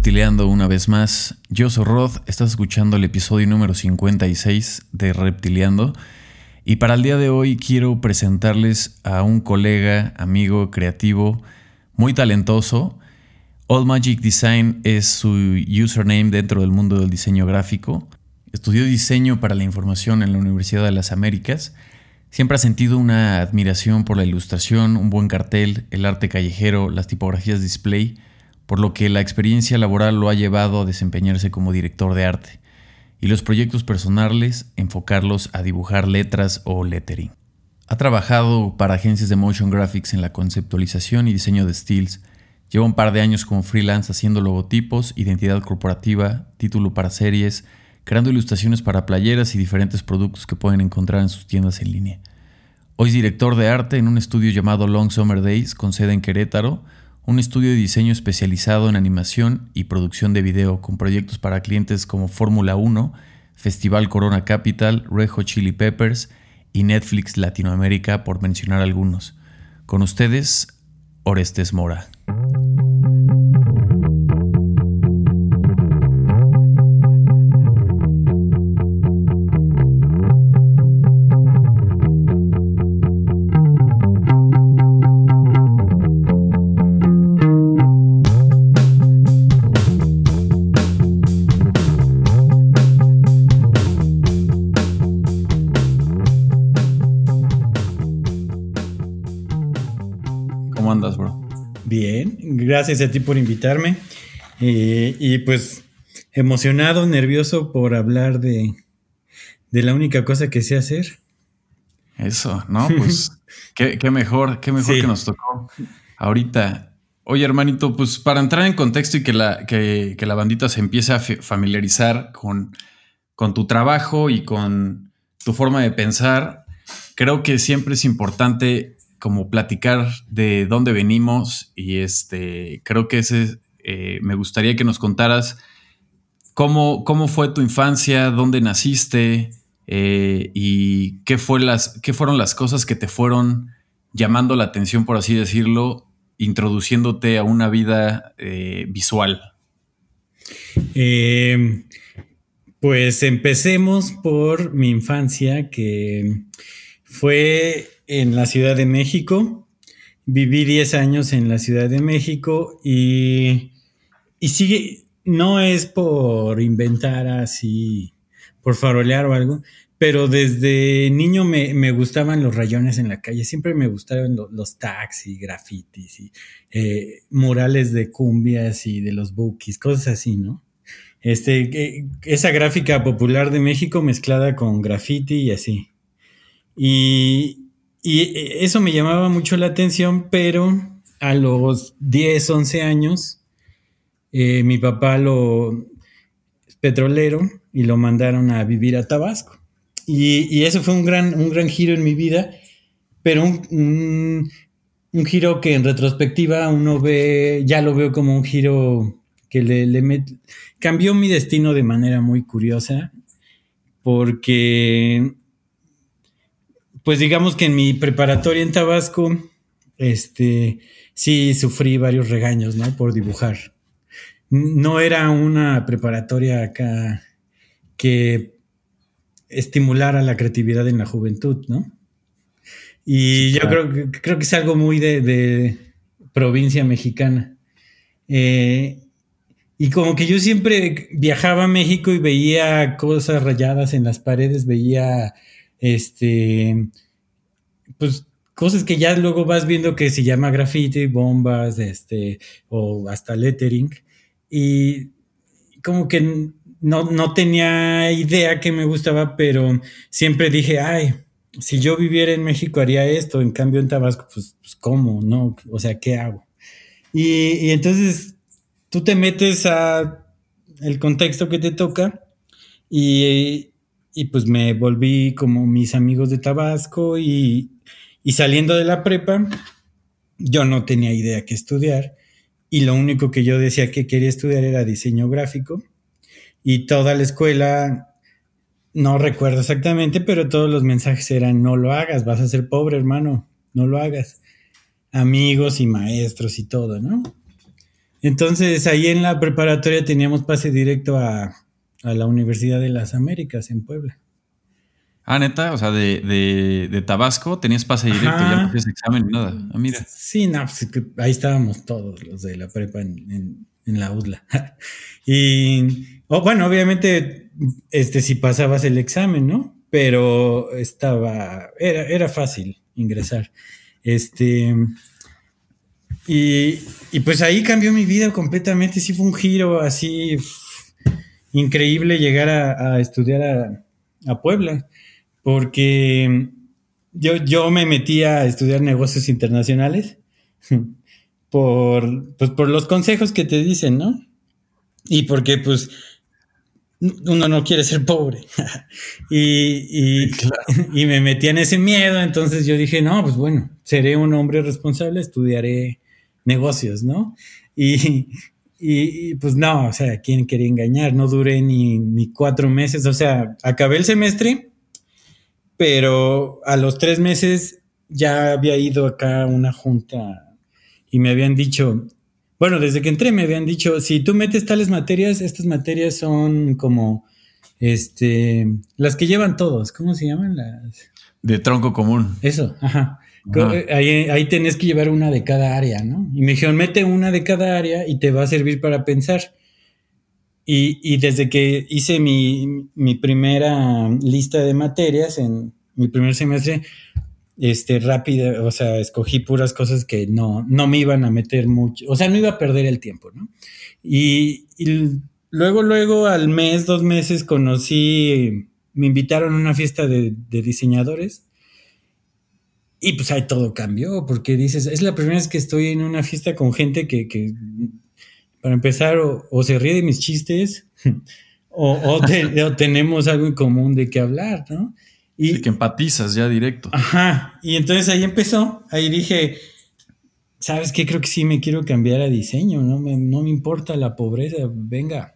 Reptileando una vez más. Yo soy Rod, estás escuchando el episodio número 56 de Reptileando. Y para el día de hoy quiero presentarles a un colega, amigo, creativo, muy talentoso. All Magic Design es su username dentro del mundo del diseño gráfico. Estudió diseño para la información en la Universidad de las Américas. Siempre ha sentido una admiración por la ilustración, un buen cartel, el arte callejero, las tipografías display por lo que la experiencia laboral lo ha llevado a desempeñarse como director de arte y los proyectos personales enfocarlos a dibujar letras o lettering. Ha trabajado para agencias de motion graphics en la conceptualización y diseño de stills. Lleva un par de años como freelance haciendo logotipos, identidad corporativa, título para series, creando ilustraciones para playeras y diferentes productos que pueden encontrar en sus tiendas en línea. Hoy es director de arte en un estudio llamado Long Summer Days con sede en Querétaro, un estudio de diseño especializado en animación y producción de video con proyectos para clientes como Fórmula 1, Festival Corona Capital, Rejo Chili Peppers y Netflix Latinoamérica, por mencionar algunos. Con ustedes, Orestes Mora. Gracias a ti por invitarme. Eh, y pues emocionado, nervioso por hablar de, la única cosa que sé hacer. Eso, ¿no? Pues qué, mejor, qué mejor que nos tocó ahorita. Oye, hermanito, pues para entrar en contexto y que la, que, la bandita se empiece a familiarizar con, con tu trabajo y con tu forma de pensar, creo que siempre es importante como platicar de dónde venimos y este, creo que ese, eh, me gustaría que nos contaras cómo, cómo fue tu infancia, dónde naciste eh, y qué, fueron las cosas que te fueron llamando la atención, por así decirlo, introduciéndote a una vida eh, visual. pues empecemos por mi infancia, que fue en la Ciudad de México. Viví 10 años en la Ciudad de México y, y sigue, no es por inventar así, por farolear o algo, pero desde niño me, gustaban los rayones en la calle, siempre me gustaban los taxis, grafitis y eh, murales de cumbias y de los bookies, cosas así, ¿no? Este, esa gráfica popular de México mezclada con graffiti y así. Y, y eh, eso me llamaba mucho la atención, pero a los 10, 11 años, eh, mi papá lo petrolero y lo mandaron a vivir a Tabasco. Y, eso fue un gran, un gran giro en mi vida, pero un, un, giro que en retrospectiva uno ve, ya lo veo como un giro que le, le cambió mi destino de manera muy curiosa, porque pues digamos que en mi preparatoria en Tabasco, este, sí sufrí varios regaños, ¿no? Por dibujar. No era una preparatoria acá que estimulara la creatividad en la juventud, ¿no? Y yo creo, que, creo que es algo muy de, provincia mexicana. Eh, y como que yo siempre viajaba a México y veía cosas rayadas en las paredes, veía este, pues cosas que ya luego vas viendo que se llama graffiti, bombas, este, o hasta lettering. Y como que no, no tenía idea que me gustaba, pero siempre dije, ay, si yo viviera en México haría esto, en cambio en Tabasco, pues, pues ¿cómo? ¿No? O sea, ¿qué hago? Y, y, entonces tú te metes a el contexto que te toca y, y pues me volví como mis amigos de Tabasco y, saliendo de la prepa, yo no tenía idea qué estudiar y lo único que yo decía que quería estudiar era diseño gráfico y toda la escuela, no recuerdo exactamente, pero todos los mensajes eran no lo hagas, vas a ser pobre hermano, no lo hagas. Amigos y maestros y todo, ¿no? Entonces ahí en la preparatoria teníamos pase directo a, la Universidad de las Américas en Puebla. Ah, neta, o sea, de, Tabasco tenías pase directo, ya no hacías examen ni nada. Ah, mira. Sí, no, pues, ahí estábamos todos los de la prepa en, la UDLA. y, bueno, obviamente, este, si pasabas el examen, ¿no? Pero estaba, era, era fácil ingresar. Este, y, pues ahí cambió mi vida completamente. Sí fue un giro así increíble llegar a, estudiar a, Puebla. Porque yo, yo me metí a estudiar negocios internacionales por, pues por los consejos que te dicen, ¿no? Y porque pues uno no quiere ser pobre. y, y, me metí en ese miedo, entonces yo dije, no, pues bueno, seré un hombre responsable, estudiaré negocios, ¿no? Y, y, pues no, o sea, ¿quién quería engañar? No duré ni, ni cuatro meses, o sea, acabé el semestre, pero a los tres meses ya había ido acá a una junta y me habían dicho, bueno, desde que entré me habían dicho, si tú metes tales materias, estas materias son como, este, las que llevan todos, ¿cómo se llaman? Las... De tronco común. Eso, ajá. Ahí, ahí tenés que llevar una de cada área, ¿no? Y me dijeron, mete una de cada área y te va a servir para pensar. Y, y desde que hice mi, mi primera lista de materias en mi primer semestre, este, rápida, o sea, escogí puras cosas que no, no me iban a meter mucho, o sea, no iba a perder el tiempo, ¿no? Y, luego, luego, al mes, dos meses, conocí, me invitaron a una fiesta de, diseñadores y pues ahí todo cambió, porque dices, es la primera vez que estoy en una fiesta con gente que, para empezar, o, se ríe de mis chistes, o, o tenemos algo en común de qué hablar, ¿no? Y que empatizas ya directo. Ajá. Y entonces ahí empezó. Ahí dije, ¿sabes qué? Creo que sí me quiero cambiar a diseño. No me, no me importa la pobreza. Venga.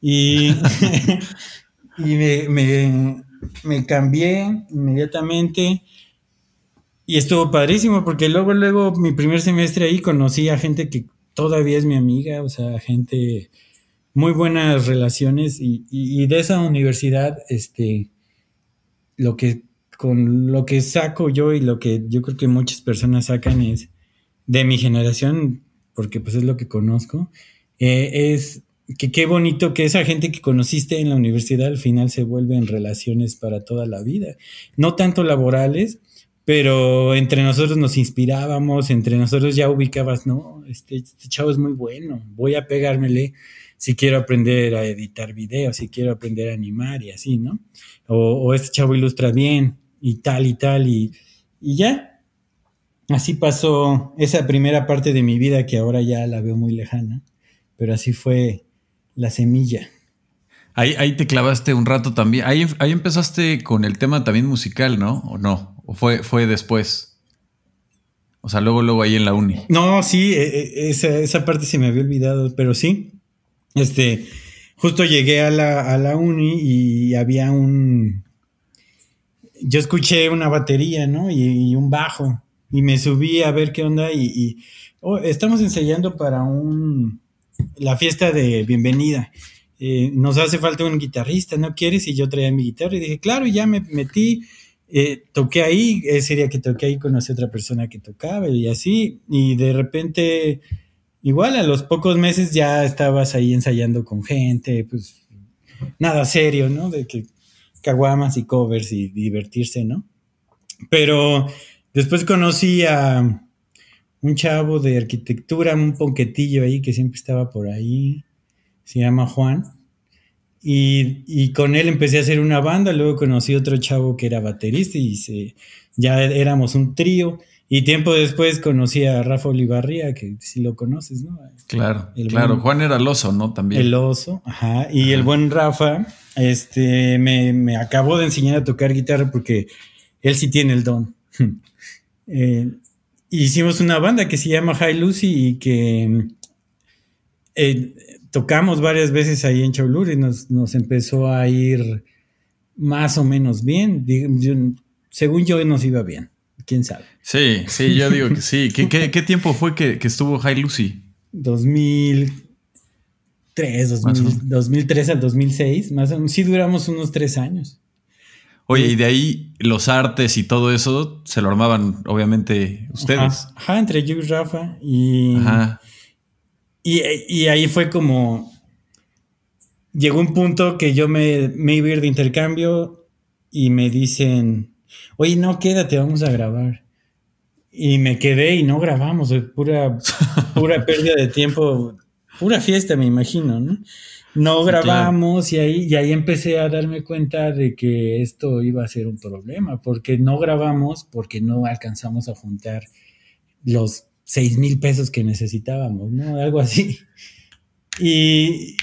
Y, y me, me, cambié inmediatamente. Y estuvo padrísimo porque luego, luego, mi primer semestre ahí conocí a gente que todavía es mi amiga, o sea, gente, muy buenas relaciones y, y de esa universidad, este, lo que con lo que saco yo y lo que yo creo que muchas personas sacan es de mi generación, porque pues es lo que conozco, eh, es que qué bonito que esa gente que conociste en la universidad al final se vuelve en relaciones para toda la vida. No tanto laborales, pero entre nosotros nos inspirábamos, entre nosotros ya ubicabas, no, este, este chavo es muy bueno, voy a pegármele si quiero aprender a editar videos, si quiero aprender a animar y así, ¿no? O, este chavo ilustra bien y tal y tal y, y ya. Así pasó esa primera parte de mi vida que ahora ya la veo muy lejana, pero así fue la semilla. Ahí, ahí te clavaste un rato también. Ahí, ahí empezaste con el tema también musical, ¿no? ¿O no? ¿O fue, fue después? O sea, luego, luego ahí en la uni. No, sí, e, e, esa, esa parte se me había olvidado, pero sí. Este, justo llegué a la, a la uni y había un... Yo escuché una batería, ¿no? Y, un bajo. Y me subí a ver qué onda y... Oh, estamos ensayando para un... La fiesta de bienvenida. Eh, nos hace falta un guitarrista, ¿no quieres? Y yo traía mi guitarra y dije, claro, y ya me metí, eh, toqué ahí, ese día que toqué ahí conocí a otra persona que tocaba y así, y de repente igual a los pocos meses ya estabas ahí ensayando con gente, pues nada serio, ¿no? De que caguamas y covers y divertirse, ¿no? Pero después conocí a un chavo de arquitectura, un ponquetillo ahí que siempre estaba por ahí, se llama Juan. Y, y, con él empecé a hacer una banda, luego conocí otro chavo que era baterista y se, ya éramos un trío. Y tiempo después conocí a Rafa Olivarría, que si lo conoces, ¿no? Claro, claro. Juan era el oso, ¿no? También. El oso, ajá. Y el buen Rafa, este, me, acabó de enseñar a tocar guitarra porque él sí tiene el don. Eh, hicimos una banda que se llama High Lucy y que eh, tocamos varias veces ahí en Cholula y nos, nos, empezó a ir más o menos bien. según yo, nos iba bien quién sabe. Sí, sí, yo digo que sí. ¿Qué, tiempo fue que, estuvo High Lucy? 2003, 2003 al 2006, más o menos, sí duramos unos tres años. Oye, y de ahí los artes y todo eso se lo armaban, obviamente, ustedes. Ajá, entre yo y Rafa. Y, Ajá. Y, ahí fue como. Llegó un punto que yo me, me iba a ir de intercambio y me dicen: Oye, no, quédate, vamos a grabar. Y me quedé y no grabamos, pura, pura pérdida de tiempo, pura fiesta, me imagino, ¿no? no grabamos y, ahí, y ahí empecé a darme cuenta de que esto iba a ser un problema, porque no grabamos, porque no alcanzamos a juntar los seis mil pesos que necesitábamos, ¿no? Algo así. Y,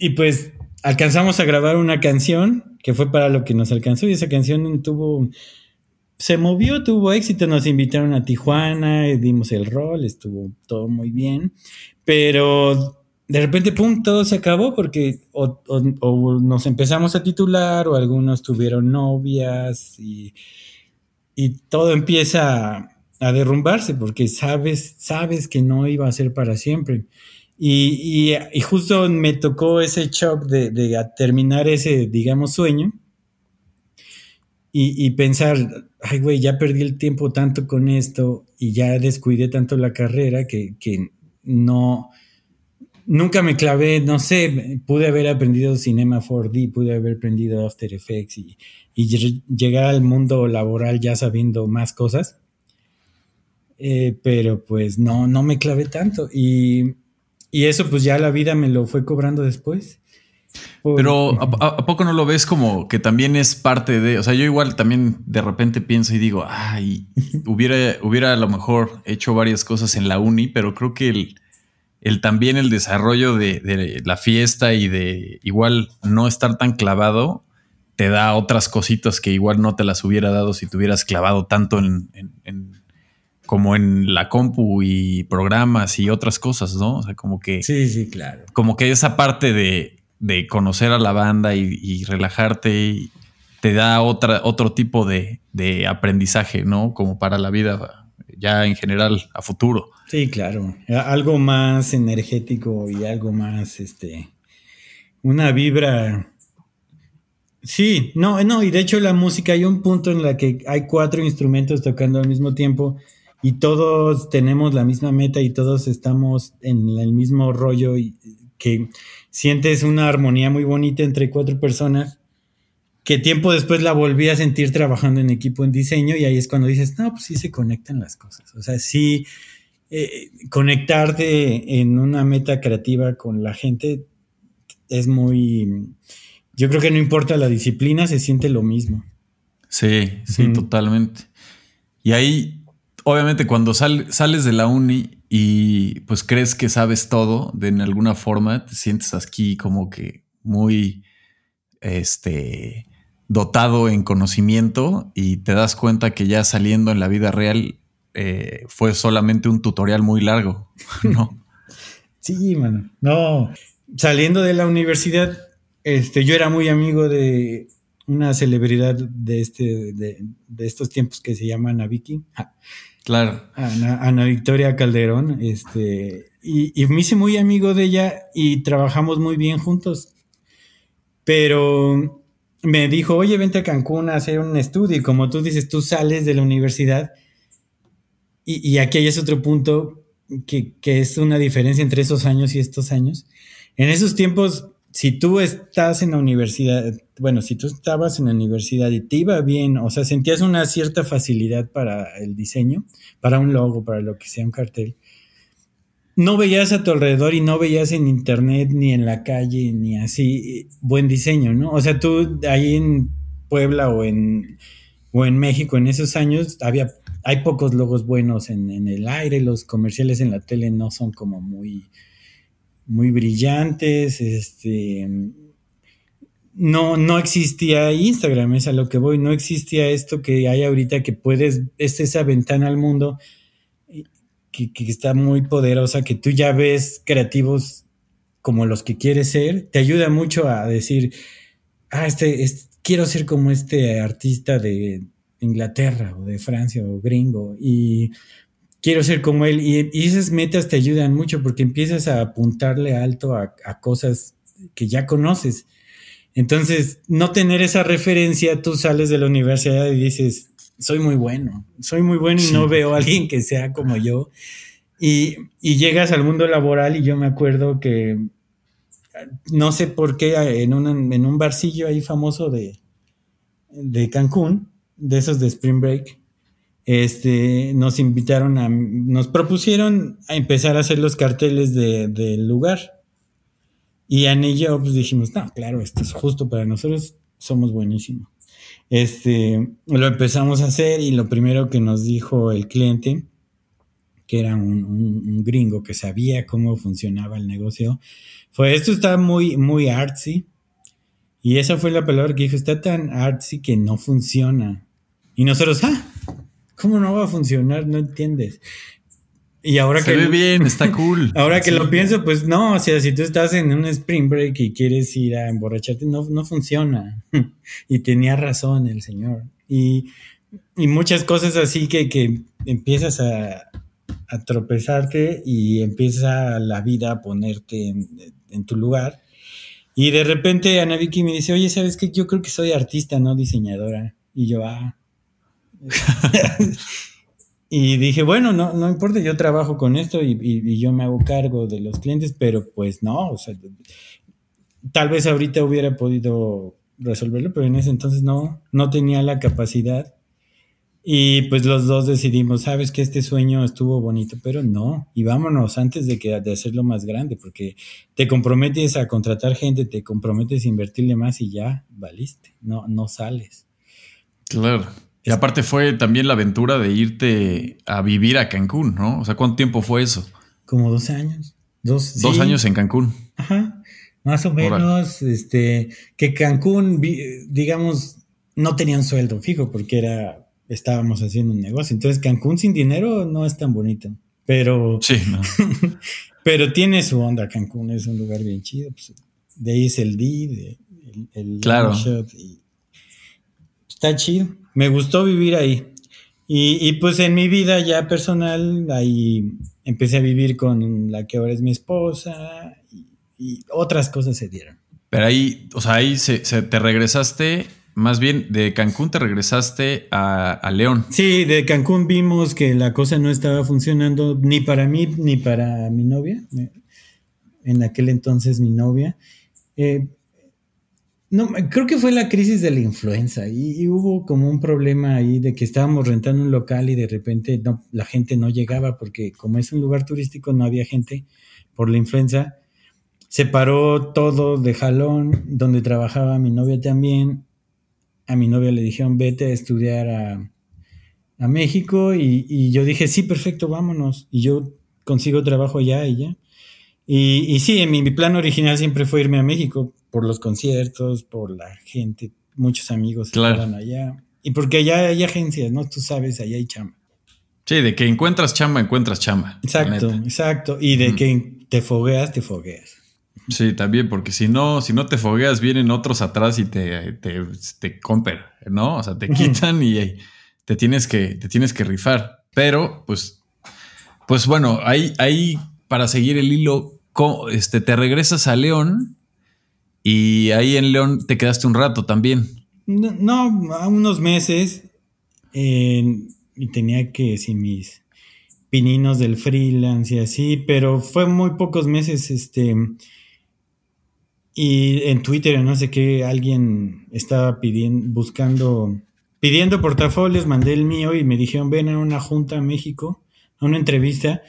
y pues alcanzamos a grabar una canción que fue para lo que nos alcanzó y esa canción tuvo, se movió, tuvo éxito, nos invitaron a Tijuana, dimos el rol, estuvo todo muy bien, pero de repente, pum, todo se acabó porque o, nos empezamos a titular o algunos tuvieron novias y, todo empieza a, derrumbarse porque sabes, sabes que no iba a ser para siempre. Y, justo me tocó ese shock de, terminar ese, digamos, sueño y, pensar, ay, güey, ya perdí el tiempo tanto con esto y ya descuidé tanto la carrera que, que no nunca me clavé, no sé, pude haber aprendido Cinema 4D, pude haber aprendido After Effects y, llegar al mundo laboral ya sabiendo más cosas. Eh, pero pues no, no me clavé tanto. Y, eso pues ya la vida me lo fue cobrando después. Pero ¿a, poco no lo ves como que también es parte de, o sea, yo igual también de repente pienso y digo, ay, hubiera, hubiera a lo mejor hecho varias cosas en la uni, pero creo que el, el también el desarrollo de, la fiesta y de igual no estar tan clavado te da otras cositas que igual no te las hubiera dado si te hubieras clavado tanto en, como en la compu y programas y otras cosas, ¿no? O sea, como que... Sí, sí, claro. Como que esa parte de, conocer a la banda y, relajarte te da otra, otro tipo de, de aprendizaje, ¿no? Como para la vida ya en general a futuro. Sí, claro. Algo más energético y algo más, este, una vibra. Sí, no, no, y de hecho la música hay un punto en la que hay cuatro instrumentos tocando al mismo tiempo y todos tenemos la misma meta y todos estamos en el mismo rollo y que sientes una armonía muy bonita entre cuatro personas que tiempo después la volví a sentir trabajando en equipo en diseño y ahí es cuando dices, no, pues sí se conectan las cosas. O sea, sí, eh, conectarte en una meta creativa con la gente es muy... Yo creo que no importa la disciplina, se siente lo mismo. Sí, sí, totalmente. Y ahí, obviamente, cuando sales de la uni y pues crees que sabes todo, de alguna forma te sientes aquí como que muy, este, dotado en conocimiento y te das cuenta que ya saliendo en la vida real eh, fue solamente un tutorial muy largo, ¿no? sí, mano. No, saliendo de la universidad, este, yo era muy amigo de una celebridad de, este, de, estos tiempos que se llama Ana Vicky. Claro. Ana, Victoria Calderón, este, y, y, me hice muy amigo de ella y trabajamos muy bien juntos. Pero me dijo, oye, vente a Cancún a hacer un estudio. Y como tú dices, tú sales de la universidad y, aquí hay otro punto que, es una diferencia entre esos años y estos años. En esos tiempos, si tú estás en la universidad, bueno, si tú estabas en la universidad y te iba bien, o sea, sentías una cierta facilidad para el diseño, para un logo, para lo que sea un cartel, no veías a tu alrededor y no veías en internet ni en la calle ni así buen diseño, ¿no? O sea, tú ahí en Puebla o en, o en México en esos años había hay pocos logos buenos en, el aire, los comerciales en la tele no son como muy, muy brillantes, este, no, no existía Instagram, es a lo que voy, no existía esto que hay ahorita que puedes, es esa ventana al mundo que, que está muy poderosa, que tú ya ves creativos como los que quieres ser, te ayuda mucho a decir, ah, este, este quiero ser como este artista de, Inglaterra o de Francia o gringo y, quiero ser como él. Y, esas metas te ayudan mucho porque empiezas a apuntarle alto a, cosas que ya conoces. Entonces, no tener esa referencia, tú sales de la universidad y dices, soy muy bueno, soy muy bueno y no veo a alguien que sea como yo. Y, llegas al mundo laboral y yo me acuerdo que, no sé por qué, en un, en un barcillo ahí famoso de, de Cancún, de esos de Spring Break, este, nos invitaron a, nos propusieron a empezar a hacer los carteles del lugar. Y en ello pues dijimos, no, claro, esto es justo para nosotros, somos buenísimos. Este, lo empezamos a hacer y lo primero que nos dijo el cliente, que era un, gringo que sabía cómo funcionaba el negocio, fue, esto está muy, muy artsy. Y esa fue la palabra que dijo, está tan artsy que no funciona. Y nosotros, ah, ¿Cómo no va a funcionar? No entiendes. Y ahora Se que. ve bien, está cool. Ahora que lo pienso, pues no, o sea, si tú estás en un spring break y quieres ir a emborracharte, no, no funciona. y tenía razón el señor. Y, muchas cosas así que, que empiezas a, tropezarte y empieza la vida a ponerte en, en, tu lugar. Y de repente Ana Vicky me dice, oye, ¿sabes qué? Yo creo que soy artista, no diseñadora. Y yo, ah, y dije, bueno, no, no importa, yo trabajo con esto y, yo me hago cargo de los clientes, pero pues no, o sea, tal vez ahorita hubiera podido resolverlo, pero en ese entonces no, no tenía la capacidad. Y pues los dos decidimos, sabes que este sueño estuvo bonito, pero no, y vámonos antes de, que, de hacerlo más grande, porque te comprometes a contratar gente, te comprometes a invertirle más y ya valiste, no, no sales. Claro. Y aparte fue también la aventura de irte a vivir a Cancún, ¿no? O sea, ¿cuánto tiempo fue eso? Como dos años. Dos, dos años en Cancún. Ajá. Más o menos, este, que Cancún, digamos, no tenían sueldo fijo porque era, estábamos haciendo un negocio. Entonces, Cancún sin dinero no es tan bonito. Pero, sí, no. pero tiene su onda. Cancún es un lugar bien chido. Pues, de ahí es el D, de, el, claro. Está chido me gustó vivir ahí. Y, pues en mi vida ya personal, ahí empecé a vivir con la que ahora es mi esposa y, otras cosas se dieron. Pero ahí, o sea, ahí se, te regresaste, más bien de Cancún te regresaste a, León. Sí, de Cancún vimos que la cosa no estaba funcionando ni para mí ni para mi novia. En aquel entonces mi novia. Eh, no, creo que fue la crisis de la influenza y, hubo como un problema ahí de que estábamos rentando un local y de repente no, la gente no llegaba porque como es un lugar turístico no había gente por la influenza. Se paró todo de jalón, donde trabajaba mi novia también. A mi novia le dijeron vete a estudiar a, México y, yo dije sí, perfecto, vámonos. Y yo consigo trabajo allá y ya. Y, sí, mi, mi plan original siempre fue irme a México por los conciertos, por la gente, muchos amigos claro. allá. Y porque allá hay agencias, ¿no? Tú sabes, allá hay chamba. Sí, de que encuentras chamba, encuentras chamba. Exacto, exacto. Y de que te fogueas, te fogueas. Sí, también, porque si no, si no te fogueas, vienen otros atrás y te, te, te ¿no? O sea, te quitan y te tienes que, te tienes que rifar. Pero, pues, pues bueno, ahí, ahí para seguir el hilo, este, te regresas a León y ahí en León te quedaste un rato también. No, a unos meses. y tenía que decir mis pininos del freelance y así, pero fue muy pocos meses, este. Y en Twitter, no sé qué, alguien estaba pidiendo, buscando, pidiendo portafolios, mandé el mío y me dijeron, ven a una junta a México, a una entrevista,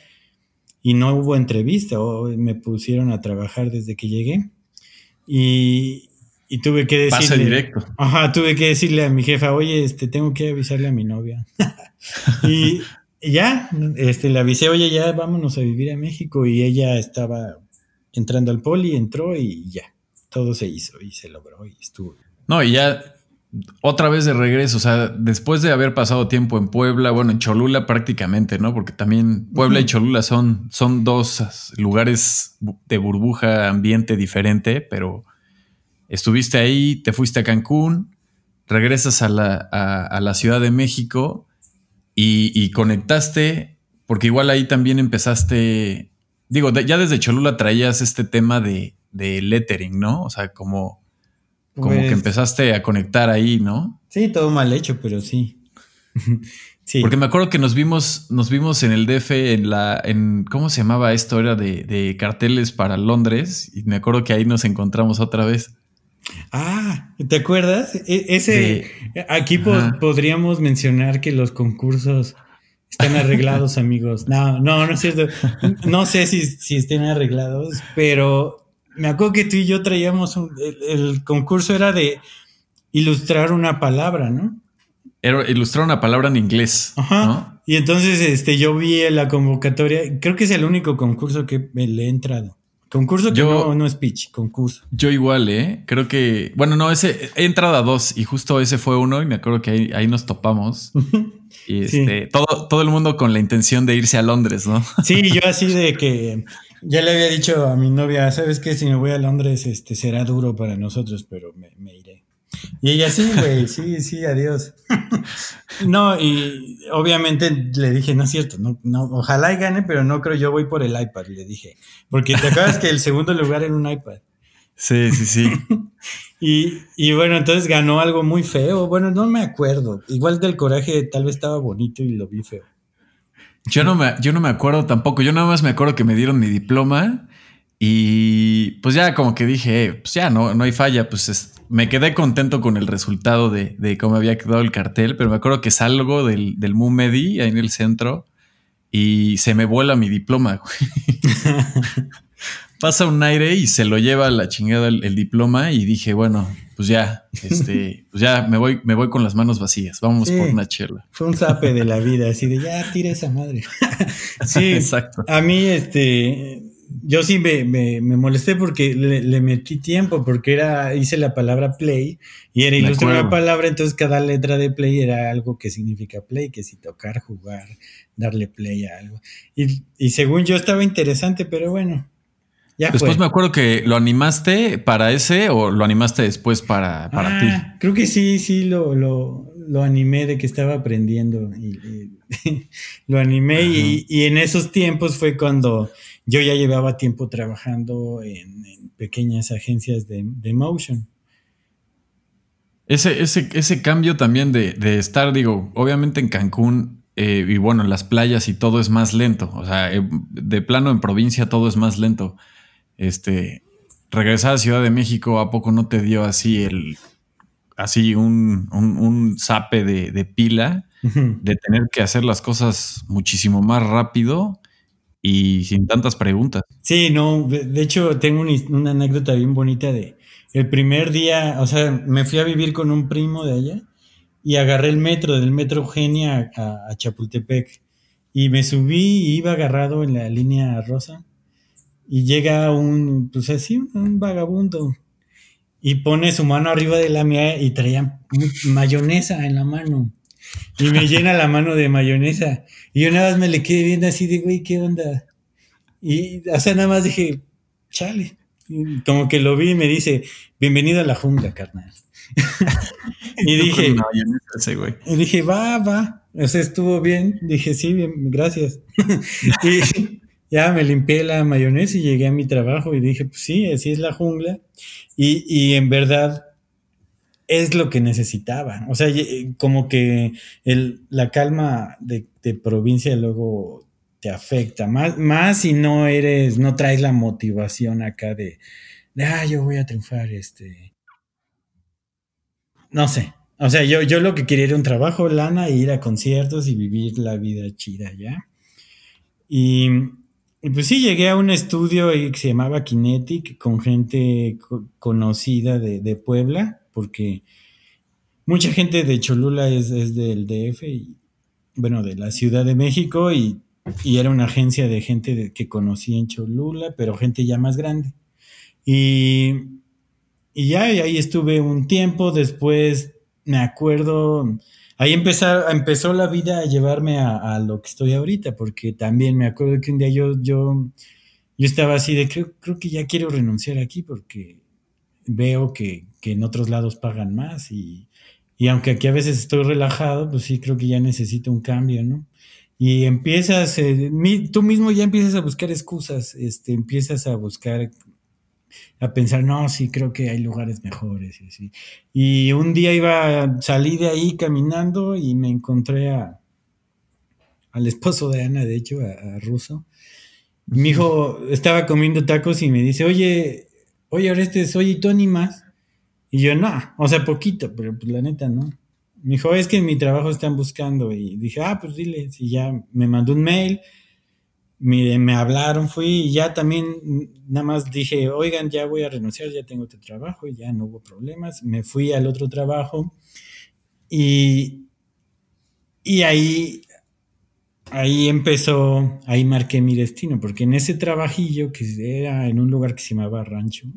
y no hubo entrevista, o me pusieron a trabajar desde que llegué. Y, tuve que decirle. Pase directo. Ajá, tuve que decirle a mi jefa, oye, este, tengo que avisarle a mi novia. y, ya, este, le avisé, oye, ya vámonos a vivir a México. Y ella estaba entrando al poli, entró y ya. Todo se hizo y se logró y estuvo. No, y ya otra vez de regreso, o sea, después de haber pasado tiempo en Puebla, bueno, en Cholula prácticamente, ¿no? Porque también Puebla y Cholula son, son dos lugares de burbuja, ambiente diferente, pero estuviste ahí, te fuiste a Cancún, regresas a la, a, la Ciudad de México y, conectaste, porque igual ahí también empezaste, digo, ya desde Cholula traías este tema de, de lettering, ¿no? O sea, como, como que Pues- empezaste a conectar ahí, ¿no? Sí, todo mal hecho, pero sí. sí. Porque me acuerdo que nos vimos, nos vimos en el DF en la, en, ¿cómo se llamaba esto? Era de, de carteles para Londres y me acuerdo que ahí nos encontramos otra vez. Ah, ¿te acuerdas? E- ese aquí po- Ajá. podríamos mencionar que los concursos están arreglados, amigos. No, no, no es cierto. No sé si, si estén arreglados, pero me acuerdo que tú y yo traíamos un- el, el concurso era de ilustrar una palabra, ¿no? Era ilustrar una palabra en inglés, Ajá. ¿no? Y entonces este, yo vi la convocatoria, creo que es el único concurso que me le he entrado. Concurso que Yo- no, no es pitch, concurso. Yo igual, ¿eh? Creo que, bueno, no, ese, he entrado a dos y justo ese fue uno y me acuerdo que ahí, ahí nos topamos. Y Sí. este, todo, todo el mundo con la intención de irse a Londres, ¿no? Sí, yo así de que ya le había dicho a mi novia, ¿sabes qué? Si me voy a Londres, este será duro para nosotros, pero me, me iré. Y ella sí, güey, sí, sí, adiós. no, y obviamente le dije, no es cierto, no, no, ojalá y gane, pero no creo, yo voy por el iPad, le dije. Porque te acuerdas que el segundo lugar era un iPad. Sí, sí, sí. Y, y bueno, entonces ganó algo muy feo. Bueno, no me acuerdo. Igual del coraje tal vez estaba bonito y lo vi feo. Yo no me, yo no me acuerdo tampoco. Yo nada más me acuerdo que me dieron mi diploma y pues ya como que dije, eh, pues ya no, no hay falla. Pues es- me quedé contento con el resultado de, de cómo había quedado el cartel, pero me acuerdo que salgo del, del MUMEDI ahí en el centro y se me vuela mi diploma. Pasa un aire y se lo lleva a la chingada el, el diploma y dije, bueno, pues ya, este, pues ya me voy, me voy con las manos vacías. Vamos Sí. por una chela. Fue un zape de la vida, así de ya tira esa madre. sí, Exacto. a mí, este, yo sí me, me- me molesté porque le, le metí tiempo, porque era, hice la palabra play y era Me ilustrar una palabra, entonces cada letra de play era algo que significa play, que si tocar, jugar, darle play a algo. Y, y según yo estaba interesante, pero bueno, ya Después fue. me acuerdo que lo animaste para ese o lo animaste después para, para ti. Ah, Creo que sí, sí, lo, lo, lo animé de que estaba aprendiendo. Y, y- lo animé y, y en esos tiempos fue cuando yo ya llevaba tiempo trabajando en, en pequeñas agencias de, de motion. Ese, ese, ese cambio también de, de estar, digo, obviamente en Cancún eh, y bueno, en las playas y todo es más lento. O sea, eh, de plano en provincia todo es más lento. Este, regresar a Ciudad de México, ¿a poco no te dio así el, así un, un, un zape de, de pila de tener que hacer las cosas muchísimo más rápido y sin tantas preguntas? Sí, no, de hecho tengo una anécdota bien bonita de el primer día, o sea, me fui a vivir con un primo de allá y agarré el metro, del metro Eugenia a, a Chapultepec. Y me subí y iba agarrado en la línea rosa y llega un, pues así, un vagabundo y pone su mano arriba de la mía y traía mayonesa en la mano. Y me llena la mano de mayonesa. Y yo nada más me le quedé viendo así de, güey, ¿qué onda? Y, o sea, nada más dije, chale. Y como que lo vi y me dice, bienvenido a la jungla, carnal. y dije, ese, güey. y dije, va, va. O sea, estuvo bien. Dije, sí, bien, gracias. y ya me limpié la mayonesa y llegué a mi trabajo y dije, pues sí, así es la jungla. Y, y en verdad es lo que necesitaba. O sea, y- como que el, la calma de, de provincia luego te afecta. Más, más si no eres, no traes la motivación acá de, de, ah, yo voy a triunfar, este. No sé. O sea, yo, yo lo que quería era un trabajo, lana, e ir a conciertos y vivir la vida chida ya. Y, y pues sí, llegué a un estudio que se llamaba Kinetic con gente co- conocida de, Puebla, porque mucha gente de Cholula es, es del DF bueno, de la Ciudad de México y, era una agencia de gente que conocí en Cholula, pero gente ya más grande. Y, y ya ahí estuve un tiempo, después me acuerdo, ahí empezó, empezó la vida a llevarme a, lo que estoy ahorita, porque también me acuerdo que un día yo, yo, yo estaba así de, creo, creo que ya quiero renunciar aquí porque veo que, que en otros lados pagan más y, y aunque aquí a veces estoy relajado, pues sí creo que ya necesito un cambio, ¿no? y empiezas, eh, tú mismo ya empiezas a buscar excusas, este, empiezas a buscar, a pensar, no, sí, creo que hay lugares mejores. Y, así. y un día iba, salí de ahí caminando y me encontré a, al esposo de Ana, de hecho, a, Russo. Mi hijo estaba comiendo tacos y me dice, oye, oye, este soy tú más. Y yo, no, o sea, poquito, pero pues la neta, ¿no? Me dijo, es que en mi trabajo están buscando. Y dije, ah, pues dile. Y ya me mandó un mail, me, me hablaron, fui y ya también nada más dije, oigan, ya voy a renunciar, ya tengo este trabajo y ya no hubo problemas. Me fui al otro trabajo y, y ahí ahí empezó, ahí marqué mi destino, porque en ese trabajillo que era en un lugar que se llamaba Rancho,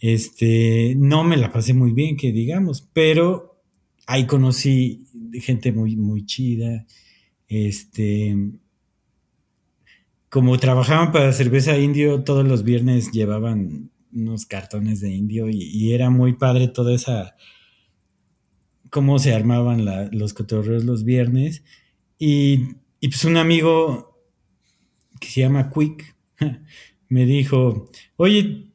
este, no me la pasé muy bien, que digamos, pero ahí conocí gente muy, muy chida, este, como trabajaban para cerveza indio, todos los viernes llevaban unos cartones de indio y, era muy padre toda esa, cómo se armaban los cotorreos los viernes y, pues un amigo que se llama Quick me dijo, oye,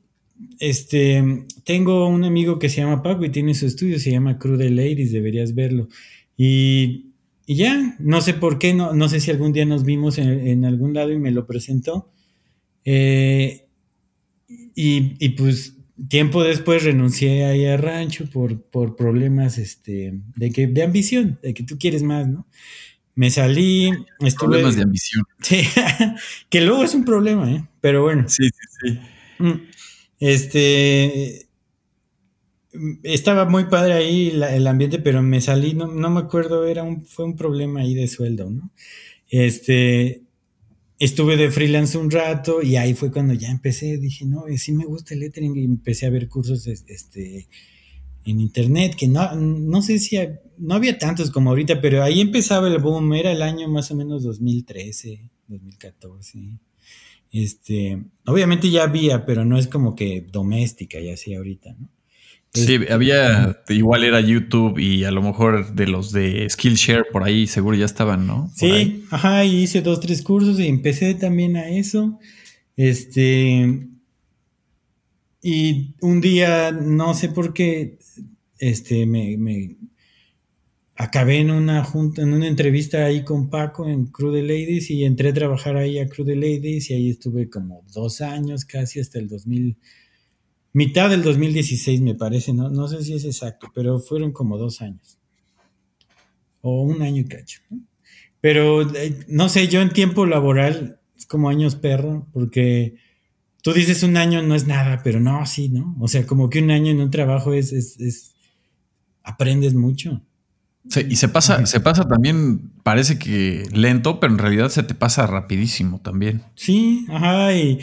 este, tengo un amigo que se llama Paco y tiene su estudio, se llama Crude Ladies, deberías verlo. Y, ya, no sé por qué, no, no sé si algún día nos vimos en, algún lado y me lo presentó. Eh, y, pues tiempo después renuncié ahí a Rancho por, por problemas este, de, que, de ambición, de que tú quieres más, ¿no? Me salí, estuve... Problemas de ambición. Sí, que luego es un problema, ¿eh? Pero bueno. Sí, sí, sí. Mm, este... Estaba muy padre ahí el ambiente, pero me salí, no, me acuerdo, era un, fue un problema ahí de sueldo, ¿no? Este, estuve de freelance un rato y ahí fue cuando ya empecé, dije, no, sí me gusta el lettering y empecé a ver cursos, este, en internet, que no, no sé si no había tantos como ahorita, pero ahí empezaba el boom, era el año más o menos 2013, 2014. Este, obviamente ya había, pero no es como que doméstica y así ahorita, ¿no? Sí, había, igual era YouTube y a lo mejor de los de Skillshare por ahí seguro ya estaban, ¿no? sí, ajá, y hice dos, tres cursos y empecé también a eso. Este, y un día, no sé por qué, este, me, acabé en una junta, en una entrevista ahí con Paco en Crude Ladies y entré a trabajar ahí a Crude Ladies y ahí estuve como dos años casi hasta el 2000, mitad del 2016 me parece, no, no sé si es exacto, pero fueron como dos años. O un año y cacho. Pero eh, no sé, yo en tiempo laboral es como años perro, porque tú dices un año no es nada, pero no, sí, ¿no? O sea, como que un año en un trabajo es, es, aprendes mucho. Sí, y se pasa, se pasa también, parece que lento, pero en realidad se te pasa rapidísimo también. Sí, ajá, y,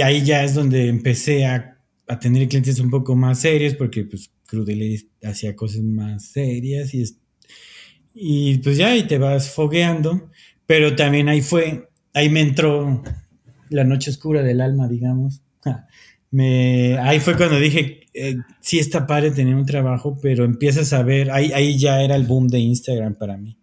ahí ya es donde empecé a, tener clientes un poco más serios, porque pues Crudele hacía cosas más serias y, y pues ya ahí te vas fogueando, pero también ahí fue, ahí me entró la noche oscura del alma, digamos. Me, ahí fue cuando dije, eh, sí está padre tener un trabajo, pero empiezas a ver, ahí, ahí ya era el boom de Instagram para mí.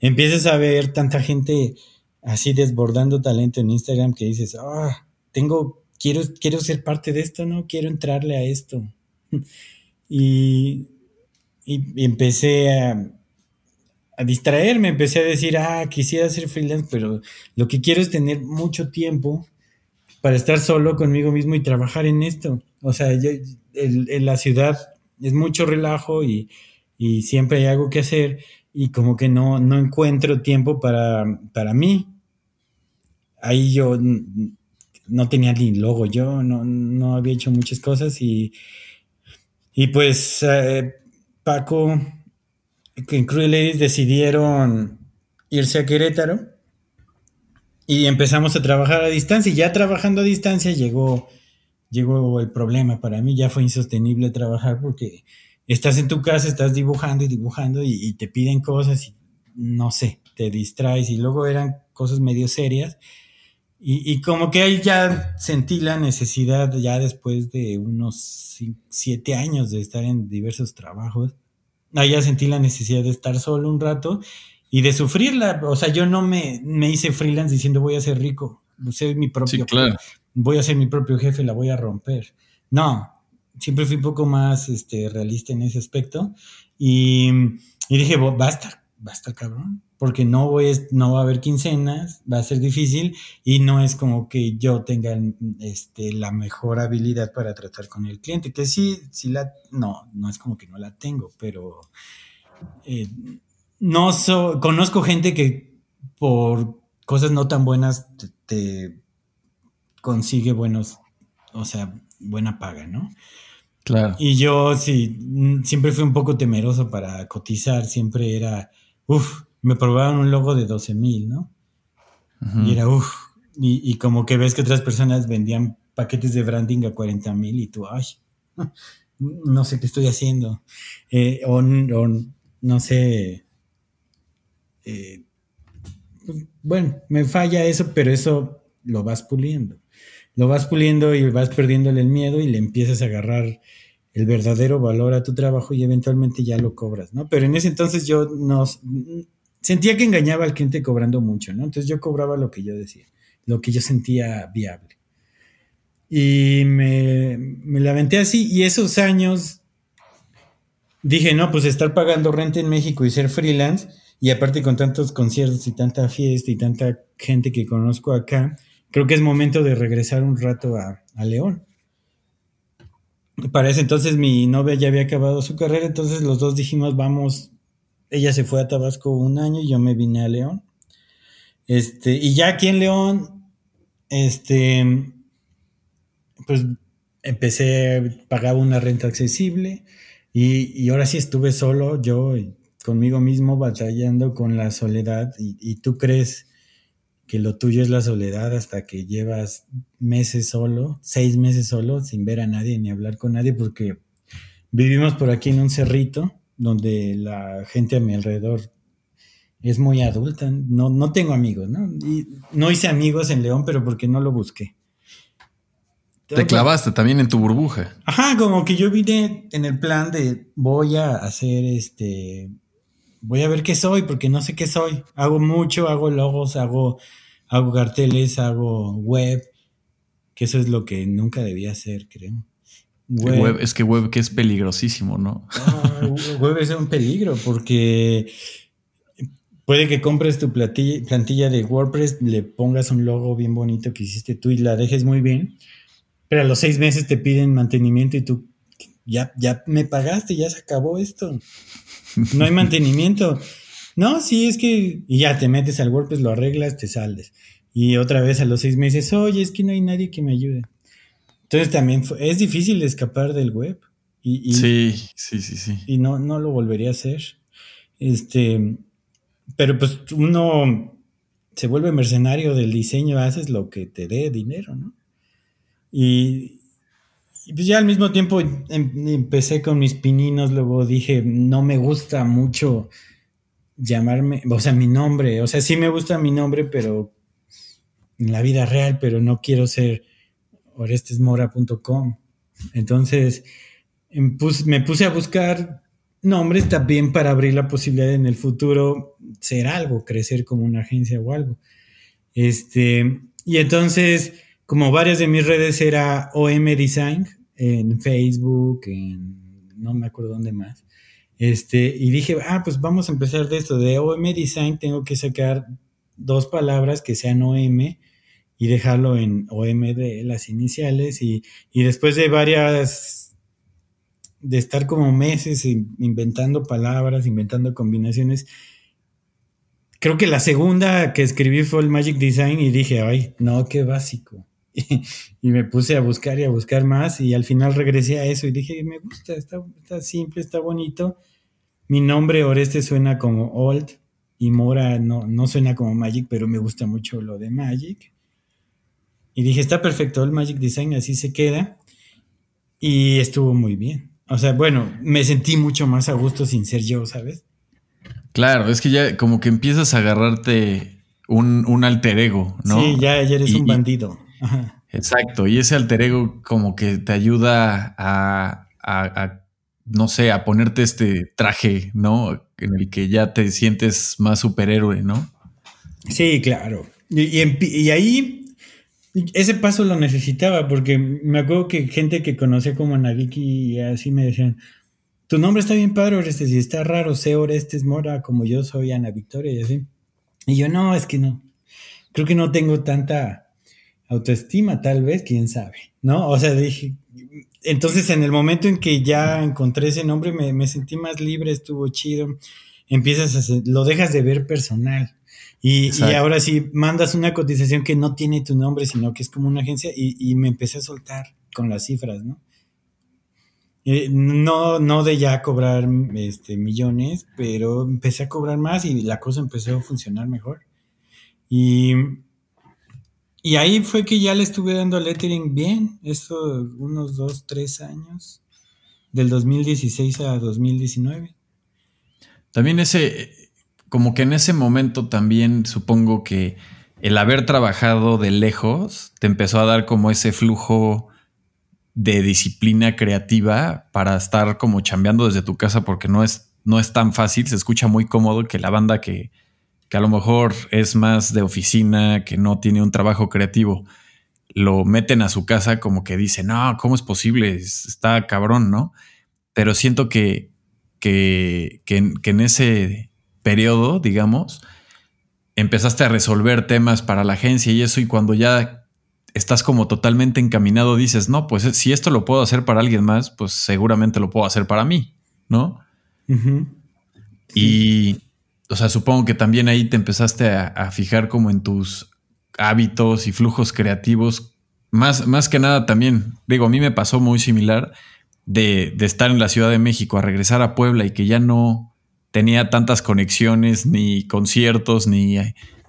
Empiezas a ver tanta gente así desbordando talento en Instagram que dices, ah, tengo, quiero, quiero ser parte de esto, ¿no? Quiero entrarle a esto. y, y, empecé a, distraerme, empecé a decir, ah, quisiera ser freelance, pero lo que quiero es tener mucho tiempo para estar solo conmigo mismo y trabajar en esto. O sea, en la ciudad es mucho relajo y, siempre hay algo que hacer y como que no, no encuentro tiempo para, para mí. Ahí yo no tenía ni logo, yo no, había hecho muchas cosas y, y pues eh, Paco en Cruel Ladies decidieron irse a Querétaro y empezamos a trabajar a distancia. Y ya trabajando a distancia llegó, llegó el problema para mí. Ya fue insostenible trabajar porque estás en tu casa, estás dibujando y dibujando y, te piden cosas y no sé, te distraes. Y luego eran cosas medio serias. Y, como que ahí ya sentí la necesidad, ya después de unos siete años de estar en diversos trabajos, ahí ya sentí la necesidad de estar solo un rato y de sufrirla. O sea, yo no me, me hice freelance diciendo voy a ser rico, soy mi propio claro. voy a ser mi propio jefe, la voy a romper. No, siempre fui un poco más este, realista en ese aspecto y, y dije, basta, basta cabrón, porque no, voy, no va a haber quincenas, va a ser difícil y no es como que yo tenga este, la mejor habilidad para tratar con el cliente, que sí, sí la, no, no es como que no la tengo, pero eh, no so, conozco gente que por cosas no tan buenas te, consigue buenos, o sea, buena paga, ¿no? Claro. Y yo sí, siempre fui un poco temeroso para cotizar, siempre era, uff, me probaban un logo de 12 mil, ¿no? Y era, uff, y, como que ves que otras personas vendían paquetes de branding a 40 mil y tú, ay, no sé qué estoy haciendo. Eh, o, no sé, eh, bueno, me falla eso, pero eso lo vas puliendo. Lo vas puliendo y vas perdiéndole el miedo y le empiezas a agarrar el verdadero valor a tu trabajo y eventualmente ya lo cobras, ¿no? Pero en ese entonces yo no sentía que engañaba al cliente cobrando mucho, ¿no? Entonces yo cobraba lo que yo decía, lo que yo sentía viable. Y me, me lamenté así y esos años dije, no, pues estar pagando renta en México y ser freelance y aparte con tantos conciertos y tanta fiesta y tanta gente que conozco acá, creo que es momento de regresar un rato a, a León. Para ese entonces mi novia ya había acabado su carrera, entonces los dos dijimos, vamos, ella se fue a Tabasco un año y yo me vine a León. Este, y ya aquí en León, este, pues empecé, pagaba una renta accesible y, y ahora sí estuve solo, yo conmigo mismo batallando con la soledad y, y tú crees que lo tuyo es la soledad hasta que llevas meses solo, seis meses solo, sin ver a nadie ni hablar con nadie, porque vivimos por aquí en un cerrito donde la gente a mi alrededor es muy adulta. No, no tengo amigos, ¿no? Y no hice amigos en León, pero porque no lo busqué. Te clavaste también en tu burbuja. Ajá, como que yo vine en el plan de voy a hacer este, voy a ver qué soy, porque no sé qué soy. Hago mucho, hago logos, hago hago carteles, hago web, que eso es lo que nunca debía hacer, creo. Web. es que web que es peligrosísimo, ¿no? Ah, web es un peligro porque puede que compres tu plantilla, plantilla, de WordPress, le pongas un logo bien bonito que hiciste tú y la dejes muy bien, pero a los seis meses te piden mantenimiento y tú ya, ya me pagaste, ya se acabó esto. No hay mantenimiento. No, sí, es que. Y ya te metes al WordPress, lo arreglas, te sales. Y otra vez a los seis meses, oye, es que no hay nadie que me ayude. Entonces también es difícil escapar del web. Y, sí, sí, sí, sí. Y no, no lo volvería a hacer. Este. Pero pues uno se vuelve mercenario del diseño, haces lo que te dé dinero, ¿no? Y, y pues ya al mismo tiempo em, empecé con mis pininos, luego dije, no me gusta mucho llamarme, o sea, mi nombre, o sea, sí me gusta mi nombre, pero en la vida real, pero no quiero ser orestesmora.com. Entonces, em, me puse a buscar nombres también para abrir la posibilidad en el futuro ser algo, crecer como una agencia o algo. Este, y entonces, como varias de mis redes era OM Design en Facebook, en no me acuerdo dónde más. Este, y dije, ah, pues vamos a empezar de esto. De OM Design tengo que sacar dos palabras que sean OM y dejarlo en OM de las iniciales. Y, después de varias, de estar como meses inventando palabras, inventando combinaciones, creo que la segunda que escribí fue el Magic Design y dije, ay, no, qué básico. Y, me puse a buscar y a buscar más y al final regresé a eso y dije, me gusta, está, está simple, está bonito mi nombre Oreste suena como Old y Mora no, no suena como Magic, pero me gusta mucho lo de Magic. Y dije, está perfecto el Magic Design, así se queda. Y estuvo muy bien. O sea, bueno, me sentí mucho más a gusto sin ser yo, ¿sabes? Claro, es que ya como que empiezas a agarrarte un, alter ego, ¿no? Sí, ya, eres un bandido. Exacto, y ese alter ego como que te ayuda a no sé, a ponerte este traje, ¿no? en el que ya te sientes más superhéroe, ¿no? Sí, claro. Y, ahí ese paso lo necesitaba porque me acuerdo que gente que conocía como Naviki y así me decían, tu nombre está bien padre, Orestes, y está raro, sé Orestes Mora como yo soy Ana Victoria y así. Y yo, no, es que no. Creo que no tengo tanta autoestima, tal vez, quién sabe, ¿no? O sea, dije, entonces en el momento en que ya encontré ese nombre, me, sentí más libre, estuvo chido, empiezas a lo dejas de ver personal. Y, ahora sí, mandas una cotización que no tiene tu nombre, sino que es como una agencia, y, me empecé a soltar con las cifras, ¿no? Eh, no, no de ya cobrar este, millones, pero empecé a cobrar más y la cosa empezó a funcionar mejor. Y y ahí fue que ya le estuve dando lettering bien, esto unos dos, tres años, del 2016 a 2019. También ese, como que en ese momento también supongo que el haber trabajado de lejos te empezó a dar como ese flujo de disciplina creativa para estar como chambeando desde tu casa porque no es, no es tan fácil, se escucha muy cómodo que la banda que, que a lo mejor es más de oficina, que no tiene un trabajo creativo, lo meten a su casa como que dicen, no, ¿cómo es posible? Está cabrón, ¿no? Pero siento que, que, en ese periodo, digamos, empezaste a resolver temas para la agencia y eso, y cuando ya estás como totalmente encaminado, dices, no, pues si esto lo puedo hacer para alguien más, pues seguramente lo puedo hacer para mí, ¿no? Y o sea, supongo que también ahí te empezaste a, fijar como en tus hábitos y flujos creativos. Más, más que nada también, digo, a mí me pasó muy similar de, estar en la Ciudad de México a regresar a Puebla y que ya no tenía tantas conexiones, ni conciertos, ni,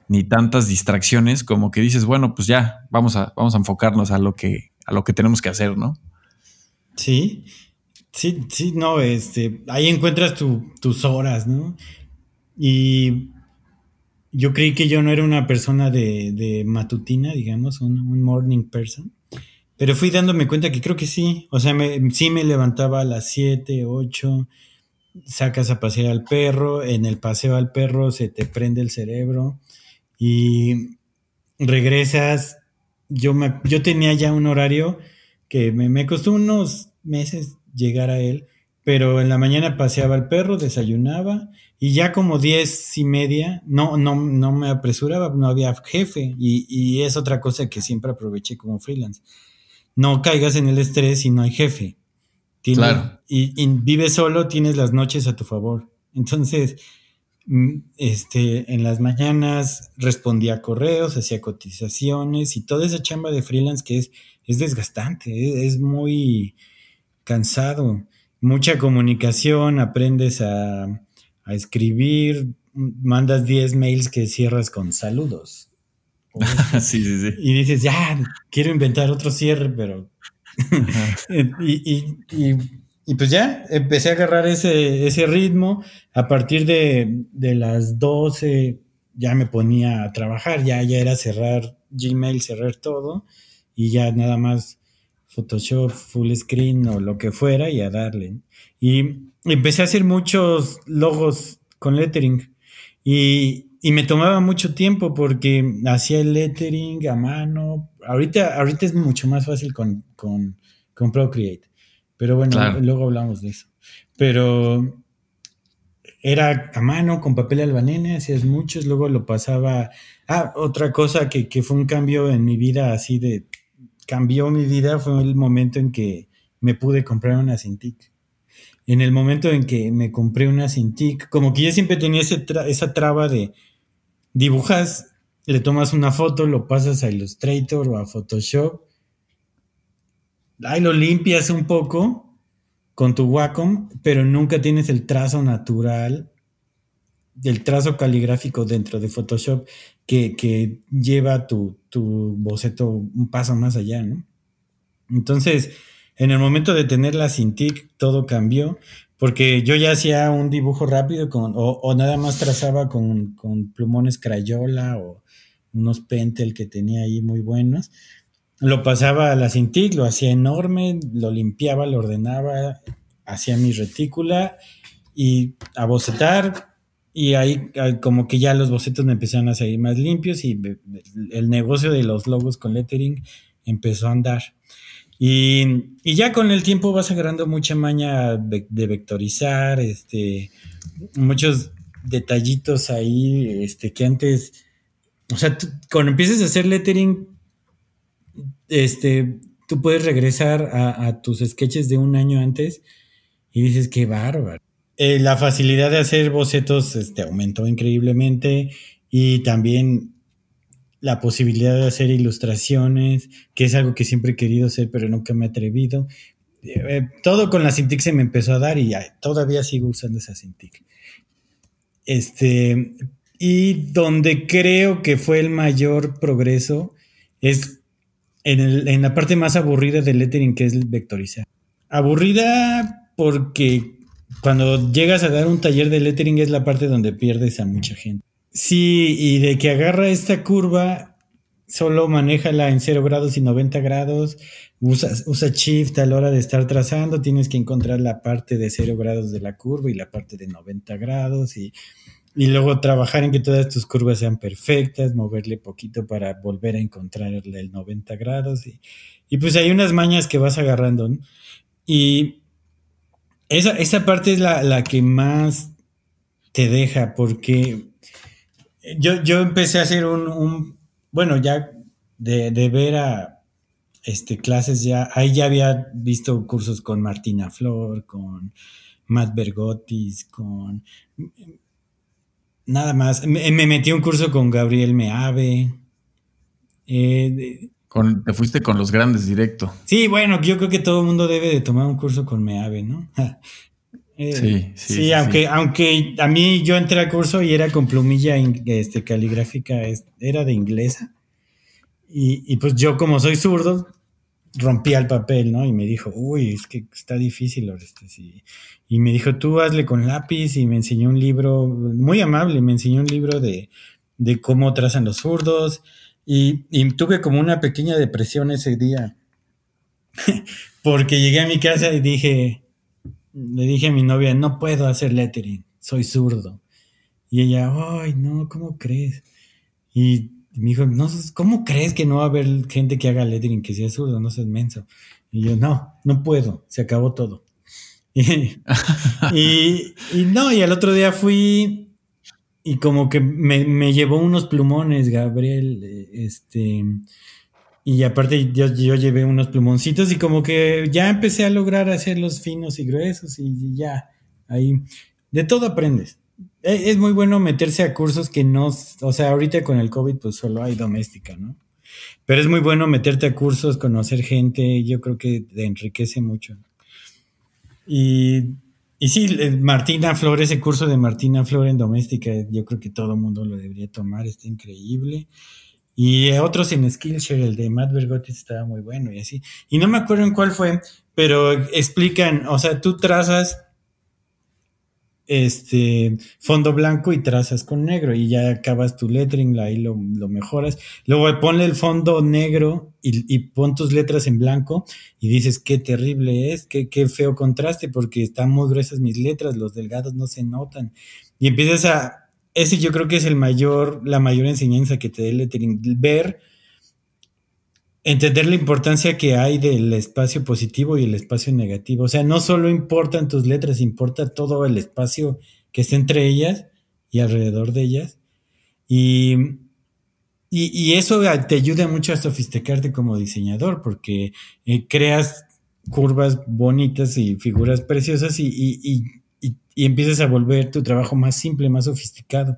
ni tantas distracciones, como que dices, bueno, pues ya, vamos a, vamos a enfocarnos a lo que, a lo que tenemos que hacer, ¿no? Sí, sí, sí, no, este, ahí encuentras tus horas, ¿no? Y yo creí que yo no era una persona de, matutina, digamos, un, morning person. Pero fui dándome cuenta que creo que sí. O sea, me, sí me levantaba a las 7, 8, sacas a pasear al perro, en el paseo al perro se te prende el cerebro y regresas. Yo, me, yo tenía ya un horario que me, me costó unos meses llegar a él, pero en la mañana paseaba al perro, desayunaba y ya como diez y media, no, no, no me apresuraba, no había jefe. Y, es otra cosa que siempre aproveché como freelance. No caigas en el estrés si no hay jefe. Claro. Y, y vives solo, tienes las noches a tu favor. Entonces, mm, este, en las mañanas respondía correos, hacía cotizaciones y toda esa chamba de freelance que es, es desgastante, es muy cansado. Mucha comunicación, aprendes a a escribir, mandas 10 mails que cierras con saludos. sí, sí, sí. Y dices, ya, quiero inventar otro cierre, pero... y, pues ya, empecé a agarrar ese, ese ritmo. A partir de, las 12 ya me ponía a trabajar, ya, ya era cerrar Gmail, cerrar todo y ya nada más Photoshop, full screen o lo que fuera y a darle. Y empecé a hacer muchos logos con lettering y, me tomaba mucho tiempo porque hacía el lettering a mano. Ahorita, ahorita es mucho más fácil con, con, Procreate, pero bueno, luego hablamos de eso. Pero era a mano, con papel albanene, hacías muchos, luego lo pasaba. Ah, otra cosa que, que fue un cambio en mi vida así de cambió mi vida fue el momento en que me pude comprar una Cintiq en el momento en que me compré una Cintiq, como que yo siempre tenía esa traba de dibujas, le tomas una foto, lo pasas a Illustrator o a Photoshop, ahí lo limpias un poco con tu Wacom, pero nunca tienes el trazo natural, el trazo caligráfico dentro de Photoshop que, lleva tu, tu boceto un paso más allá, ¿no? Entonces, en el momento de tener la Cintiq, todo cambió, porque yo ya hacía un dibujo rápido con, o, nada más trazaba con, plumones Crayola o unos Pentel que tenía ahí muy buenos. Lo pasaba a la Cintiq, lo hacía enorme, lo limpiaba, lo ordenaba, hacía mi retícula y a bocetar y ahí como que ya los bocetos me empezaron a salir más limpios y el negocio de los logos con lettering empezó a andar. Y, ya con el tiempo vas agarrando mucha maña de, vectorizar, este, muchos detallitos ahí, este, que antes, o sea, cuando empieces a hacer lettering, este, tú puedes regresar a, tus sketches de un año antes y dices, qué bárbaro. Eh, la facilidad de hacer bocetos este, aumentó increíblemente y también la posibilidad de hacer ilustraciones, que es algo que siempre he querido hacer, pero nunca me he atrevido. Eh, todo con la Cintiq se me empezó a dar y todavía sigo usando esa Cintiq. Este, y donde creo que fue el mayor progreso es en, la parte más aburrida del lettering, que es vectorizar. Aburrida porque cuando llegas a dar un taller de lettering es la parte donde pierdes a mucha gente. Sí, y de que agarra esta curva, solo manéjala en 0 grados y 90 grados, usa, usa shift a la hora de estar trazando, tienes que encontrar la parte de 0 grados de la curva y la parte de 90 grados y y luego trabajar en que todas tus curvas sean perfectas, moverle poquito para volver a encontrar el 90 grados. Y, pues hay unas mañas que vas agarrando. Y esa, esa, parte es la, que más te deja, porque yo, yo empecé a hacer un, bueno, ya de, de, ver a este, clases ya, ahí ya había visto cursos con Martina Flor, con Matt Bergotis, con Nada más. Me, metí un curso con Gabriel Meave. Eh, te fuiste con los grandes directo. Sí, bueno, yo creo que todo el mundo debe de tomar un curso con Meave, ¿no? Eh, sí, sí, sí, aunque, aunque a mí yo entré al curso y era con plumilla este, caligráfica, era de inglesa. Y, y, pues yo como soy zurdo, rompía el papel, ¿no? Y me dijo, uy, es que está difícil, este, sí. Y me dijo, tú hazle con lápiz y me enseñó un libro, muy amable, me enseñó un libro de, de cómo trazan los zurdos. Y, tuve como una pequeña depresión ese día. Porque llegué a mi casa y dije, le dije a mi novia, no puedo hacer lettering, soy zurdo. Y ella, ay, no, ¿cómo crees? Y y me dijo, no, ¿cómo crees que no va a haber gente que haga lettering que sea zurdo? No seas menso. Y yo, no, no puedo, se acabó todo. Y, no, y al otro día fui y como que me, llevó unos plumones, Gabriel, este, y aparte yo, yo, llevé unos plumoncitos y como que ya empecé a lograr hacerlos finos y gruesos y ya, ahí, de todo aprendes. Eh, es muy bueno meterse a cursos que no, o sea, ahorita con el COVID pues solo hay doméstica, ¿no? Pero es muy bueno meterte a cursos, conocer gente, yo creo que te enriquece mucho. Y, y sí, Martina Flor, ese curso de Martina Flor en doméstica, yo creo que todo el mundo lo debería tomar, está increíble. Y otros en Skillshare, el de Matt Bergotti estaba muy bueno y así. Y no me acuerdo en cuál fue, pero explican, o sea, tú trazas este fondo blanco y trazas con negro y ya acabas tu lettering, ahí lo, mejoras. Luego ponle el fondo negro y, pon tus letras en blanco y dices qué terrible es, qué, qué feo contraste porque están muy gruesas mis letras, los delgados no se notan. Y empiezas a, ese yo creo que es el mayor, la mayor enseñanza que te dé el lettering, ver entender la importancia que hay del espacio positivo y el espacio negativo. O sea, no solo importan tus letras, importa todo el espacio que está entre ellas y alrededor de ellas. Y, y, eso te ayuda mucho a sofisticarte como diseñador, porque eh, creas curvas bonitas y figuras preciosas y, y, empiezas a volver tu trabajo más simple, más sofisticado.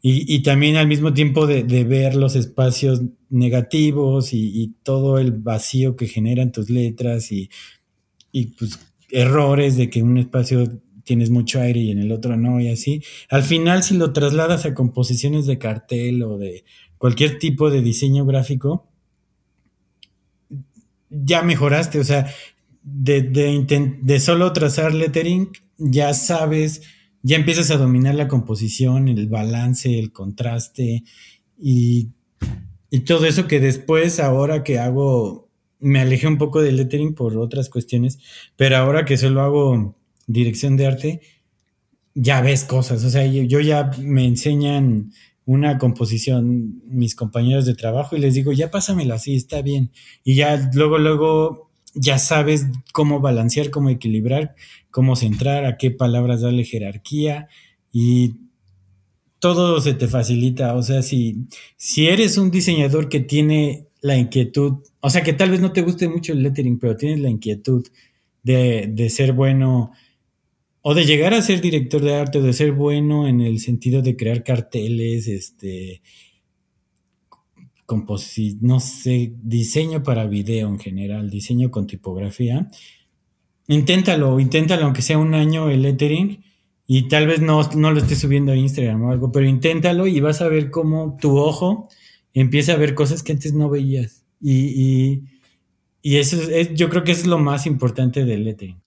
Y, también al mismo tiempo de, ver los espacios negativos y, todo el vacío que generan tus letras y, pues errores de que en un espacio tienes mucho aire y en el otro no y así. Al final si lo trasladas a composiciones de cartel o de cualquier tipo de diseño gráfico, ya mejoraste, o sea, de, de solo trazar lettering, ya sabes ya empiezas a dominar la composición, el balance, el contraste y, todo eso que después, ahora que hago, me alejé un poco del lettering por otras cuestiones, pero ahora que solo hago dirección de arte, ya ves cosas. O sea, yo, ya me enseñan una composición mis compañeros de trabajo y les digo, ya pásamelo así, está bien. Y ya luego, luego ya sabes cómo balancear, cómo equilibrar, cómo centrar, a qué palabras darle jerarquía y todo se te facilita. O sea, si, si eres un diseñador que tiene la inquietud, o sea, que tal vez no te guste mucho el lettering, pero tienes la inquietud de, de ser bueno o de llegar a ser director de arte o de ser bueno en el sentido de crear carteles, este, no sé, diseño para video en general, diseño con tipografía. Inténtalo, inténtalo aunque sea un año el lettering y tal vez no, no lo estés subiendo a Instagram o algo, pero inténtalo y vas a ver cómo tu ojo empieza a ver cosas que antes no veías. Y, y, eso es, yo creo que eso es lo más importante del lettering.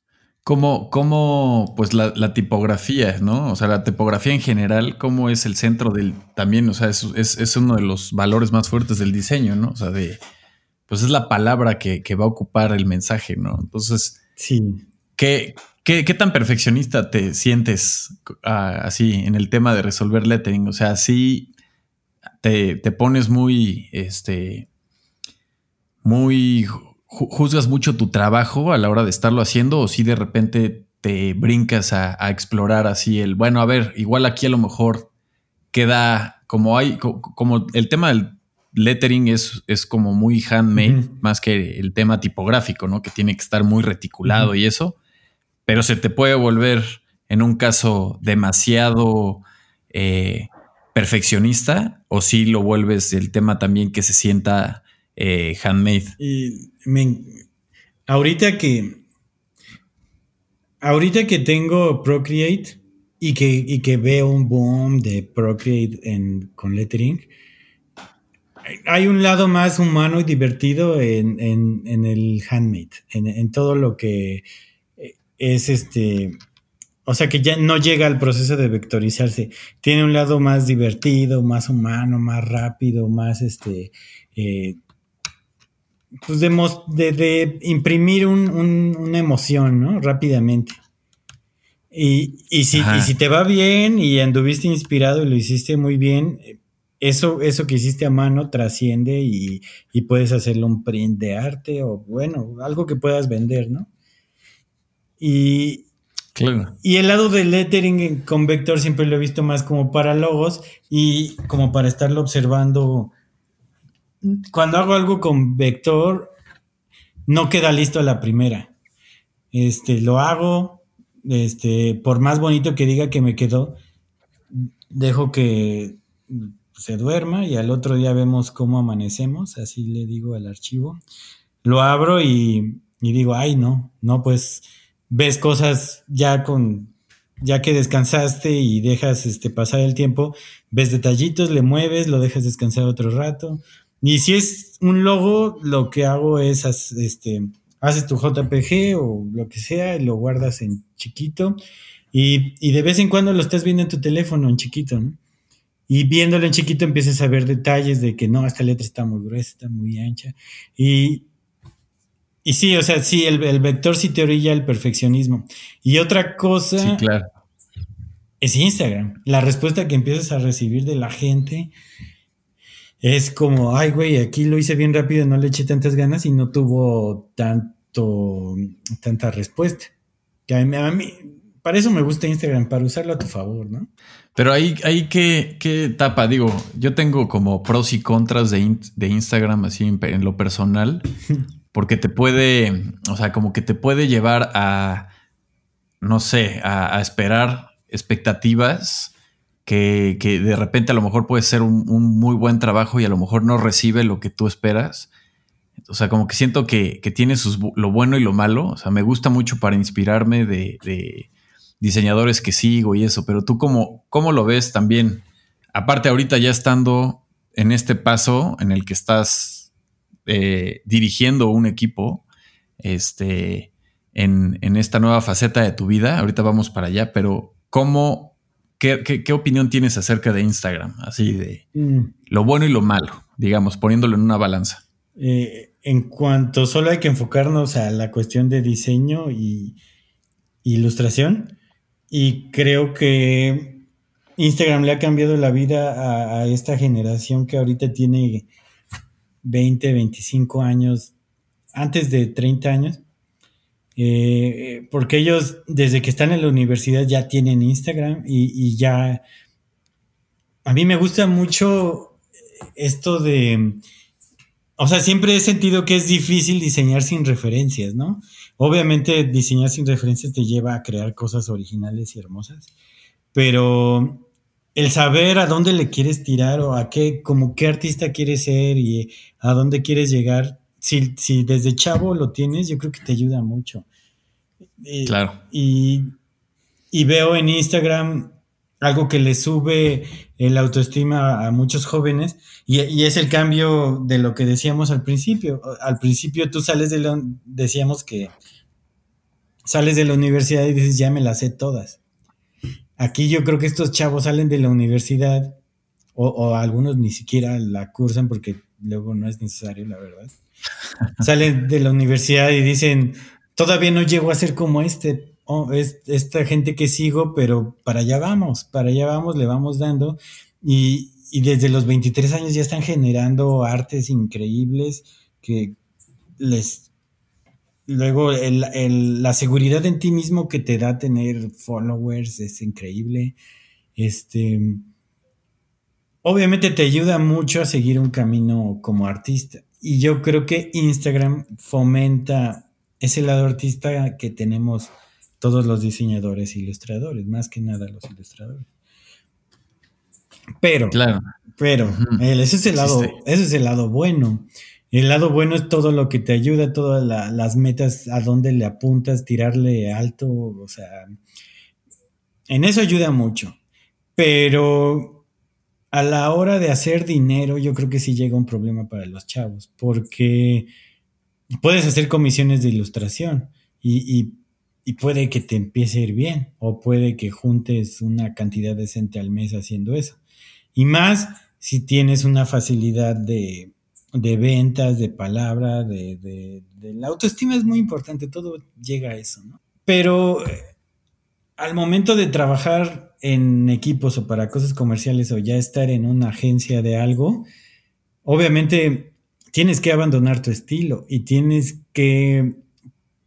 Como, como pues la, tipografía, ¿no? O sea, la tipografía en general, cómo es el centro del también, o sea, es, es, uno de los valores más fuertes del diseño, ¿no? O sea, de, pues es la palabra que, va a ocupar el mensaje, ¿no? Entonces, sí. ¿qué, qué, tan perfeccionista te sientes ah, así en el tema de resolver lettering? O sea, sí te, te pones muy, este, muy juzgas mucho tu trabajo a la hora de estarlo haciendo o si de repente te brincas a, explorar así el, bueno, a ver, igual aquí a lo mejor queda como hay, como, el tema del lettering es, es como muy handmade, más que el tema tipográfico, ¿no? Que tiene que estar muy reticulado y eso, pero se te puede volver en un caso demasiado eh, perfeccionista o si lo vuelves el tema también que se sienta eh, handmade. Y ahorita que ahorita que tengo Procreate y que, que veo un boom de Procreate en, con lettering, hay un lado más humano y divertido en, el handmade, en, todo lo que es este. O sea que ya no llega al proceso de vectorizarse. Tiene un lado más divertido, más humano, más rápido, más este. Eh, pues de, de, imprimir una emoción, ¿no? Rápidamente. Y, si, si, te va bien y anduviste inspirado y lo hiciste muy bien, eso, eso que hiciste a mano trasciende y, puedes hacerle un print de arte o bueno, algo que puedas vender, ¿no? Y, y el lado del lettering con vector siempre lo he visto más como para logos y como para estarlo observando cuando hago algo con vector, no queda listo a la primera. Este, lo hago, este, por más bonito que diga que me quedó, dejo que se duerma y al otro día vemos cómo amanecemos, así le digo al archivo. Lo abro y, y digo, ay, no, no, pues ves cosas ya con ya que descansaste y dejas este, pasar el tiempo, ves detallitos, le mueves, lo dejas descansar otro rato, y si es un logo, lo que hago es, este, haces tu JPG o lo que sea, y lo guardas en chiquito y, de vez en cuando lo estás viendo en tu teléfono en chiquito, ¿no? Y viéndolo en chiquito empiezas a ver detalles de que no, esta letra está muy gruesa, está muy ancha. Y, y sí, o sea, sí, el, el vector sí te orilla el perfeccionismo. Y otra cosa sí, claro. es Instagram. La respuesta que empiezas a recibir de la gente es como, ay, güey, aquí lo hice bien rápido, no le eché tantas ganas y no tuvo tanto, tanta respuesta. Que a mí, para eso me gusta Instagram, para usarlo a tu favor, ¿no? Pero ahí, ahí ¿qué, qué etapa? Digo, yo tengo como pros y contras de, de Instagram así en, lo personal, porque te puede, o sea, como que te puede llevar a, no sé, a, a esperar expectativas que, de repente a lo mejor puede ser un, muy buen trabajo y a lo mejor no recibe lo que tú esperas. O sea, como que siento que, tiene sus, lo bueno y lo malo. O sea, me gusta mucho para inspirarme de, diseñadores que sigo y eso, pero tú cómo, cómo lo ves también. Aparte, ahorita ya estando en este paso en el que estás eh, dirigiendo un equipo, este, en, en, esta nueva faceta de tu vida, ahorita vamos para allá, pero ¿cómo ¿Qué, opinión tienes acerca de Instagram? Así de mm. lo bueno y lo malo, digamos, poniéndolo en una balanza. Eh, en cuanto solo hay que enfocarnos a la cuestión de diseño y ilustración, y creo que Instagram le ha cambiado la vida a, esta generación que ahorita tiene 20, 25 años, antes de 30 años, eh, porque ellos desde que están en la universidad ya tienen Instagram y, ya... A mí me gusta mucho esto de... O sea, siempre he sentido que es difícil diseñar sin referencias, ¿no? Obviamente diseñar sin referencias te lleva a crear cosas originales y hermosas, pero el saber a dónde le quieres tirar o a qué, como qué artista quieres ser y a dónde quieres llegar, si, si desde chavo lo tienes, yo creo que te ayuda mucho. Claro. Y, veo en Instagram algo que le sube el autoestima a muchos jóvenes y, es el cambio de lo que decíamos al principio. Al principio tú sales de la, decíamos que sales de la universidad y dices, ya me las sé todas. Aquí yo creo que estos chavos salen de la universidad o, algunos ni siquiera la cursan porque luego no es necesario, la verdad. salen de la universidad y dicen, todavía no llego a ser como este, es, esta gente que sigo, pero para allá vamos, para allá vamos, le vamos dando. Y, y desde los 23 años ya están generando artes increíbles que les Luego, la seguridad en ti mismo que te da tener followers es increíble. Este, obviamente te ayuda mucho a seguir un camino como artista. Y yo creo que Instagram fomenta ese lado artista que tenemos todos los diseñadores e ilustradores, más que nada los ilustradores. Pero, claro. pero, ese es el lado, ese es el lado bueno. El lado bueno es todo lo que te ayuda, todas las metas, a dónde le apuntas, tirarle alto, o sea, en eso ayuda mucho. Pero a la hora de hacer dinero, yo creo que sí llega un problema para los chavos, porque puedes hacer comisiones de ilustración y, y puede que te empiece a ir bien, o puede que juntes una cantidad decente al mes haciendo eso. Y más si tienes una facilidad de de ventas, de palabra, de, la autoestima es muy importante, todo llega a eso, ¿no? Pero eh, al momento de trabajar en equipos o para cosas comerciales o ya estar en una agencia de algo, obviamente tienes que abandonar tu estilo y tienes que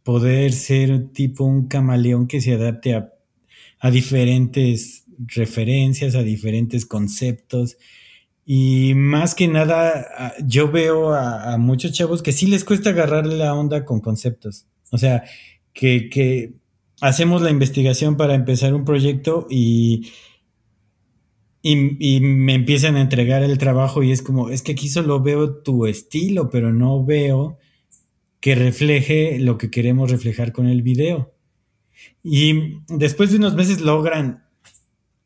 poder ser tipo un camaleón que se adapte a, diferentes referencias, a diferentes conceptos y más que nada, yo veo a, muchos chavos que sí les cuesta agarrarle la onda con conceptos. O sea, que, hacemos la investigación para empezar un proyecto y, y, me empiezan a entregar el trabajo y es como, es que aquí solo veo tu estilo, pero no veo que refleje lo que queremos reflejar con el video. Y después de unos meses logran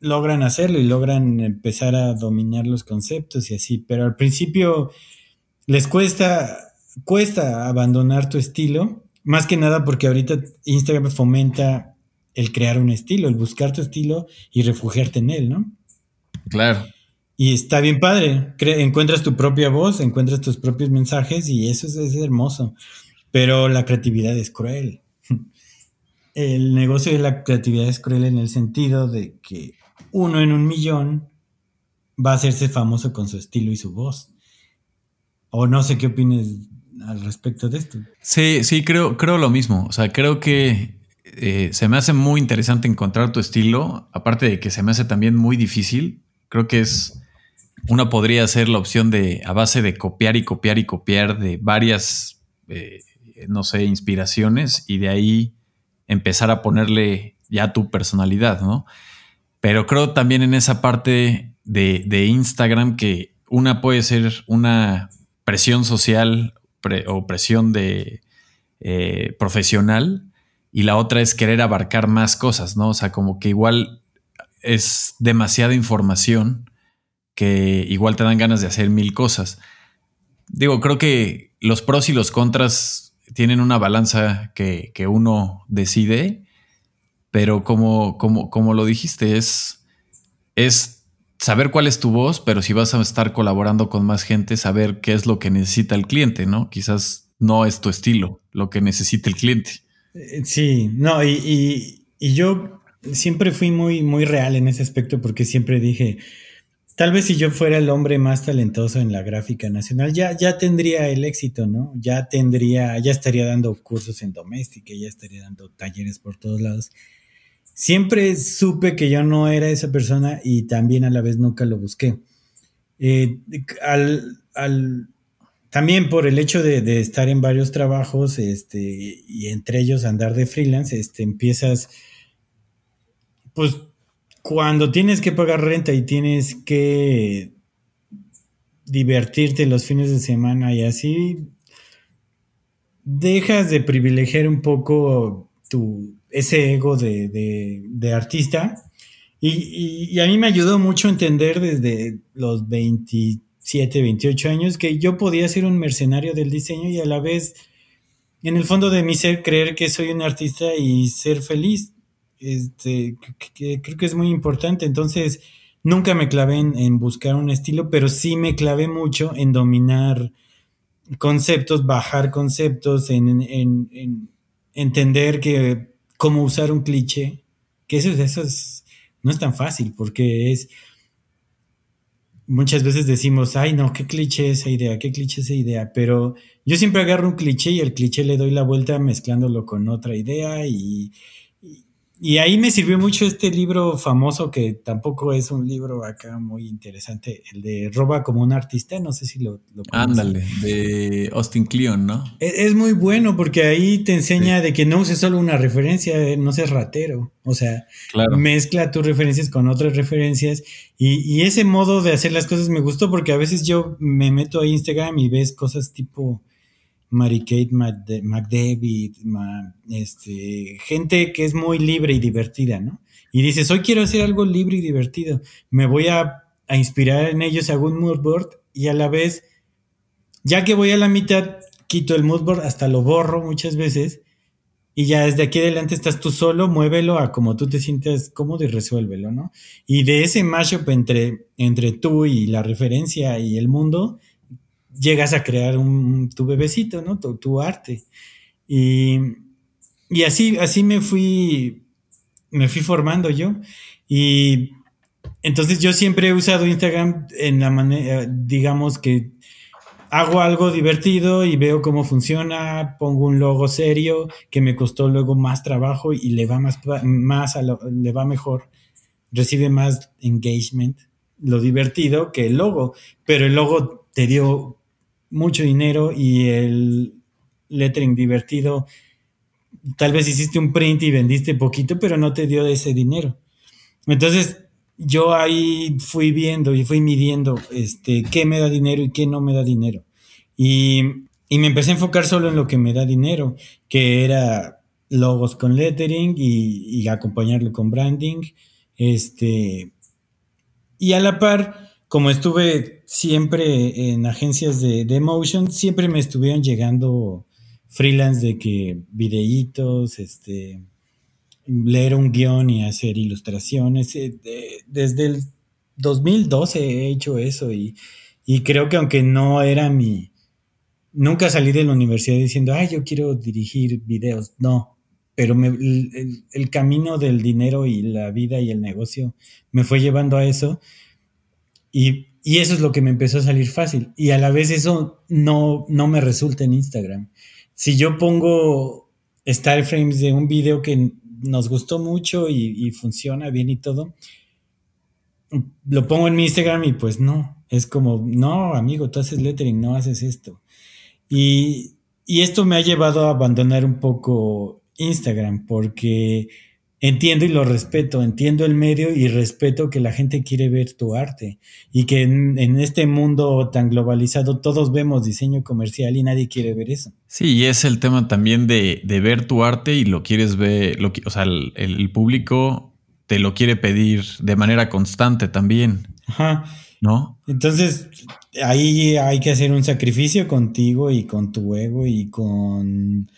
logran hacerlo y logran empezar a dominar los conceptos y así, pero al principio les cuesta, cuesta abandonar tu estilo, más que nada porque ahorita Instagram fomenta el crear un estilo, el buscar tu estilo y refugiarte en él, ¿no? Claro. Y está bien padre, encuentras tu propia voz, encuentras tus propios mensajes y eso es hermoso, pero la creatividad es cruel. El negocio de la creatividad es cruel en el sentido de que uno en un millón va a hacerse famoso con su estilo y su voz. O no sé qué opines al respecto de esto. Sí, sí, creo, creo lo mismo. O sea, creo que eh, se me hace muy interesante encontrar tu estilo, aparte de que se me hace también muy difícil. Creo que es, una podría ser la opción de, a base de copiar y copiar y copiar de varias, eh, no sé, inspiraciones y de ahí empezar a ponerle ya tu personalidad, ¿no? Pero creo también en esa parte de, Instagram que una puede ser una presión social o presión de eh, profesional y la otra es querer abarcar más cosas, ¿no? O sea, como que igual es demasiada información que igual te dan ganas de hacer mil cosas. Digo, creo que los pros y los contras tienen una balanza que, que uno decide pero como, como, como lo dijiste, es, es saber cuál es tu voz, pero si vas a estar colaborando con más gente, saber qué es lo que necesita el cliente, ¿no? Quizás no es tu estilo, lo que necesita el cliente. Eh, sí, no, y, y, yo siempre fui muy, muy real en ese aspecto porque siempre dije, tal vez si yo fuera el hombre más talentoso en la gráfica nacional, ya, ya tendría el éxito, ¿no? Ya tendría, ya estaría dando cursos en doméstica, ya estaría dando talleres por todos lados. Siempre supe que yo no era esa persona y también a la vez nunca lo busqué. Eh, al, también por el hecho de, estar en varios trabajos este, y entre ellos andar de freelance, este, empiezas, pues cuando tienes que pagar renta y tienes que divertirte los fines de semana y así, dejas de privilegiar un poco tu, ese ego de, artista. Y, a mí me ayudó mucho entender desde los 27, 28 años que yo podía ser un mercenario del diseño y a la vez, en el fondo de mi ser, creer que soy un artista y ser feliz este, creo que es muy importante. Entonces, nunca me clavé en, buscar un estilo, pero sí me clavé mucho en dominar conceptos, bajar conceptos, en, entender que cómo usar un cliché, que eso, eso no es tan fácil, porque es... Muchas veces decimos, ay no, qué cliché esa idea, qué cliché esa idea, pero yo siempre agarro un cliché y el cliché le doy la vuelta mezclándolo con otra idea y ahí me sirvió mucho este libro famoso que tampoco es un libro acá muy interesante, el de Roba como un artista, no sé si lo, lo Ándale, de Austin Kleon, ¿no? E, es, muy bueno porque ahí te enseña de que no uses solo una referencia, eh, no seas ratero, o sea, mezcla tus referencias con otras referencias y, y ese modo de hacer las cosas me gustó porque a veces yo me meto a Instagram y ves cosas tipo Mary Kate McDavid, este, gente que es muy libre y divertida, ¿no? Y dices, hoy quiero hacer algo libre y divertido, me voy a, inspirar en ellos, hago un moodboard y a la vez, ya que voy a la mitad, quito el moodboard, hasta lo borro muchas veces y ya desde aquí adelante estás tú solo, muévelo a como tú te sientas cómodo y resuélvelo, ¿no? Y de ese mashup entre, entre tú y la referencia y el mundo, llegas a crear un, tu bebecito, ¿no? Tu, arte. Y, así, así me fui, me fui formando yo. Y entonces yo siempre he usado Instagram en la manera, digamos que hago algo divertido y veo cómo funciona, pongo un logo serio que me costó luego más trabajo y le va más, más le va mejor, recibe más engagement, lo divertido que el logo, pero el logo te dio mucho dinero y el lettering divertido, tal vez hiciste un print y vendiste poquito, pero no te dio ese dinero. Entonces, yo ahí fui viendo y fui midiendo este, qué me da dinero y qué no me da dinero. Y, me empecé a enfocar solo en lo que me da dinero, que era logos con lettering y, y acompañarlo con branding. Este, y a la par, como estuve siempre en agencias de, de motion, siempre me estuvieron llegando freelance de que videitos, este, leer un guion y hacer ilustraciones. Eh, desde el 2012 he hecho eso y, creo que aunque no era mi... Nunca salí de la universidad diciendo, ay, yo quiero dirigir videos. No, pero el, el, camino del dinero y la vida y el negocio me fue llevando a eso. Y, eso es lo que me empezó a salir fácil. Y a la vez eso no, no me resulta en Instagram. Si yo pongo style frames de un video que nos gustó mucho y, funciona bien y todo, lo pongo en mi Instagram y pues no, es como, no, amigo, tú haces lettering, no haces esto. Y, y esto me ha llevado a abandonar un poco Instagram porque entiendo y lo respeto, entiendo el medio y respeto que la gente quiere ver tu arte y que en, este mundo tan globalizado todos vemos diseño comercial y nadie quiere ver eso. Sí, y es el tema también de, ver tu arte y lo quieres ver, lo, o sea, el, público te lo quiere pedir de manera constante también. Ajá. ¿No? Entonces, ahí hay que hacer un sacrificio contigo y con tu ego y con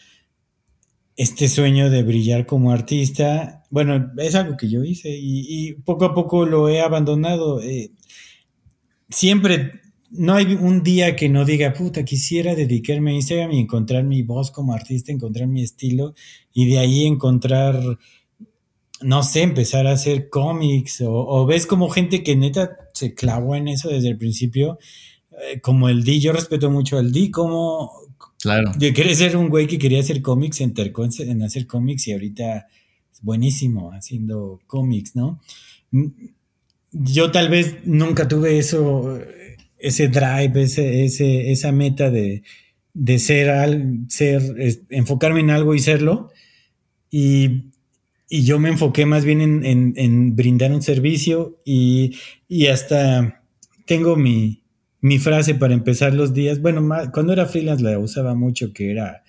este sueño de brillar como artista, bueno, es algo que yo hice y, poco a poco lo he abandonado. Eh, siempre, no hay un día que no diga, puta, quisiera dedicarme a Instagram y encontrar mi voz como artista, encontrar mi estilo y de ahí encontrar no sé, empezar a hacer cómics o, ves como gente que neta se clavó en eso desde el principio, eh, como el D, yo respeto mucho al D, como claro. de querer ser un güey que quería hacer cómics, se entercó en, hacer cómics y ahorita es buenísimo haciendo cómics, ¿no? Mm, yo tal vez nunca tuve eso, ese drive, ese, ese, esa meta de, de ser, al, ser, enfocarme en algo y serlo. Y y yo me enfoqué más bien en, brindar un servicio y, hasta tengo mi, frase para empezar los días. Bueno, cuando era freelance la usaba mucho, que era...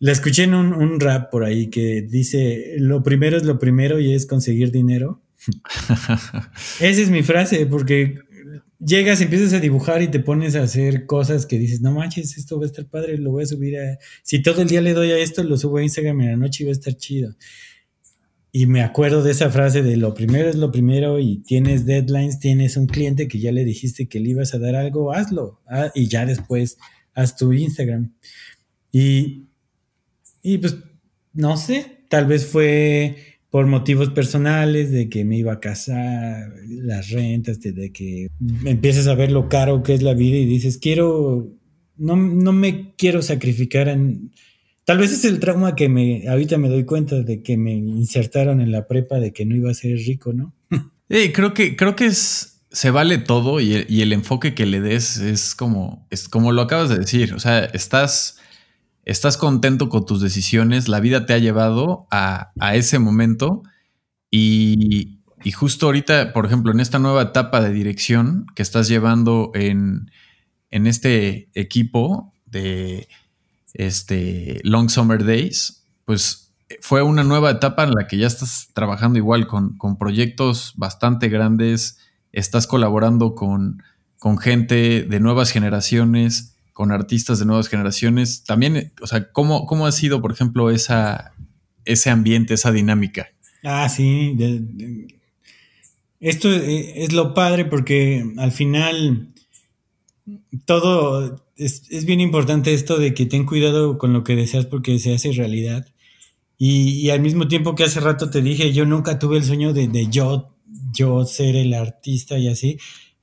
La escuché en un, un, rap por ahí que dice, lo primero es lo primero y es conseguir dinero. Esa es mi frase, porque llegas, empiezas a dibujar y te pones a hacer cosas que dices, no manches, esto va a estar padre, lo voy a subir a... Si todo el día le doy a esto, lo subo a Instagram en la noche y va a estar chido. Y me acuerdo de esa frase de lo primero es lo primero y tienes deadlines, tienes un cliente que ya le dijiste que le ibas a dar algo, hazlo. Ah, y ya después haz tu Instagram. Y, y pues, no sé, tal vez fue por motivos personales, de que me iba a casar, las rentas, de, que empiezas a ver lo caro que es la vida y dices, quiero, no, no me quiero sacrificar en... Tal vez es el trauma que me, ahorita me doy cuenta de que me insertaron en la prepa de que no iba a ser rico, ¿no? Creo que, creo que es, se vale todo y el, y enfoque que le des es como, es como lo acabas de decir, o sea, estás estás contento con tus decisiones, la vida te ha llevado a, ese momento y, justo ahorita, por ejemplo, en esta nueva etapa de dirección que estás llevando en, este equipo de este Long Summer Days, pues fue una nueva etapa en la que ya estás trabajando igual con, proyectos bastante grandes, estás colaborando con, con gente de nuevas generaciones con artistas de nuevas generaciones. También, o sea, ¿cómo, cómo ha sido, por ejemplo, esa, ese ambiente, esa dinámica? Ah, sí. esto es, lo padre porque al final todo es, bien importante esto de que ten cuidado con lo que deseas porque se hace realidad. Y, al mismo tiempo que hace rato te dije, yo nunca tuve el sueño de, de yo, yo ser el artista y así.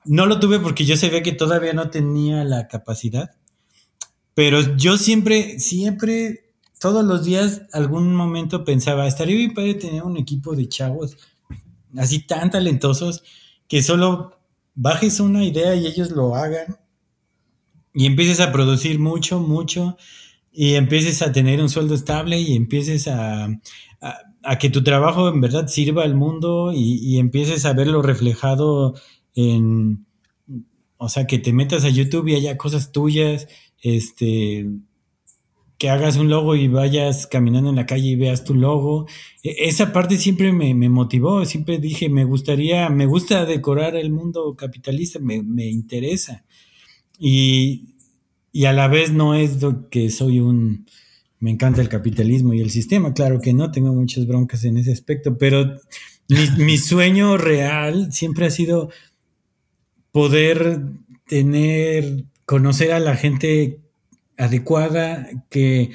No lo tuve porque yo sabía que todavía no tenía la capacidad. Pero yo siempre, siempre, todos los días, algún momento pensaba, estaría bien padre tener un equipo de chavos así tan talentosos que solo bajes una idea y ellos lo hagan y empieces a producir mucho, mucho y empieces a tener un sueldo estable y empieces a, a, que tu trabajo en verdad sirva al mundo y, y, empieces a verlo reflejado en, o sea, que te metas a YouTube y haya cosas tuyas este, que hagas un logo y vayas caminando en la calle y veas tu logo. E, esa parte siempre me, motivó, siempre dije, me gustaría, me gusta decorar el mundo capitalista, me, interesa. Y, a la vez no es que soy un, me encanta el capitalismo y el sistema, claro que no, tengo muchas broncas en ese aspecto, pero mi, mi sueño real siempre ha sido poder tener conocer a la gente adecuada, que...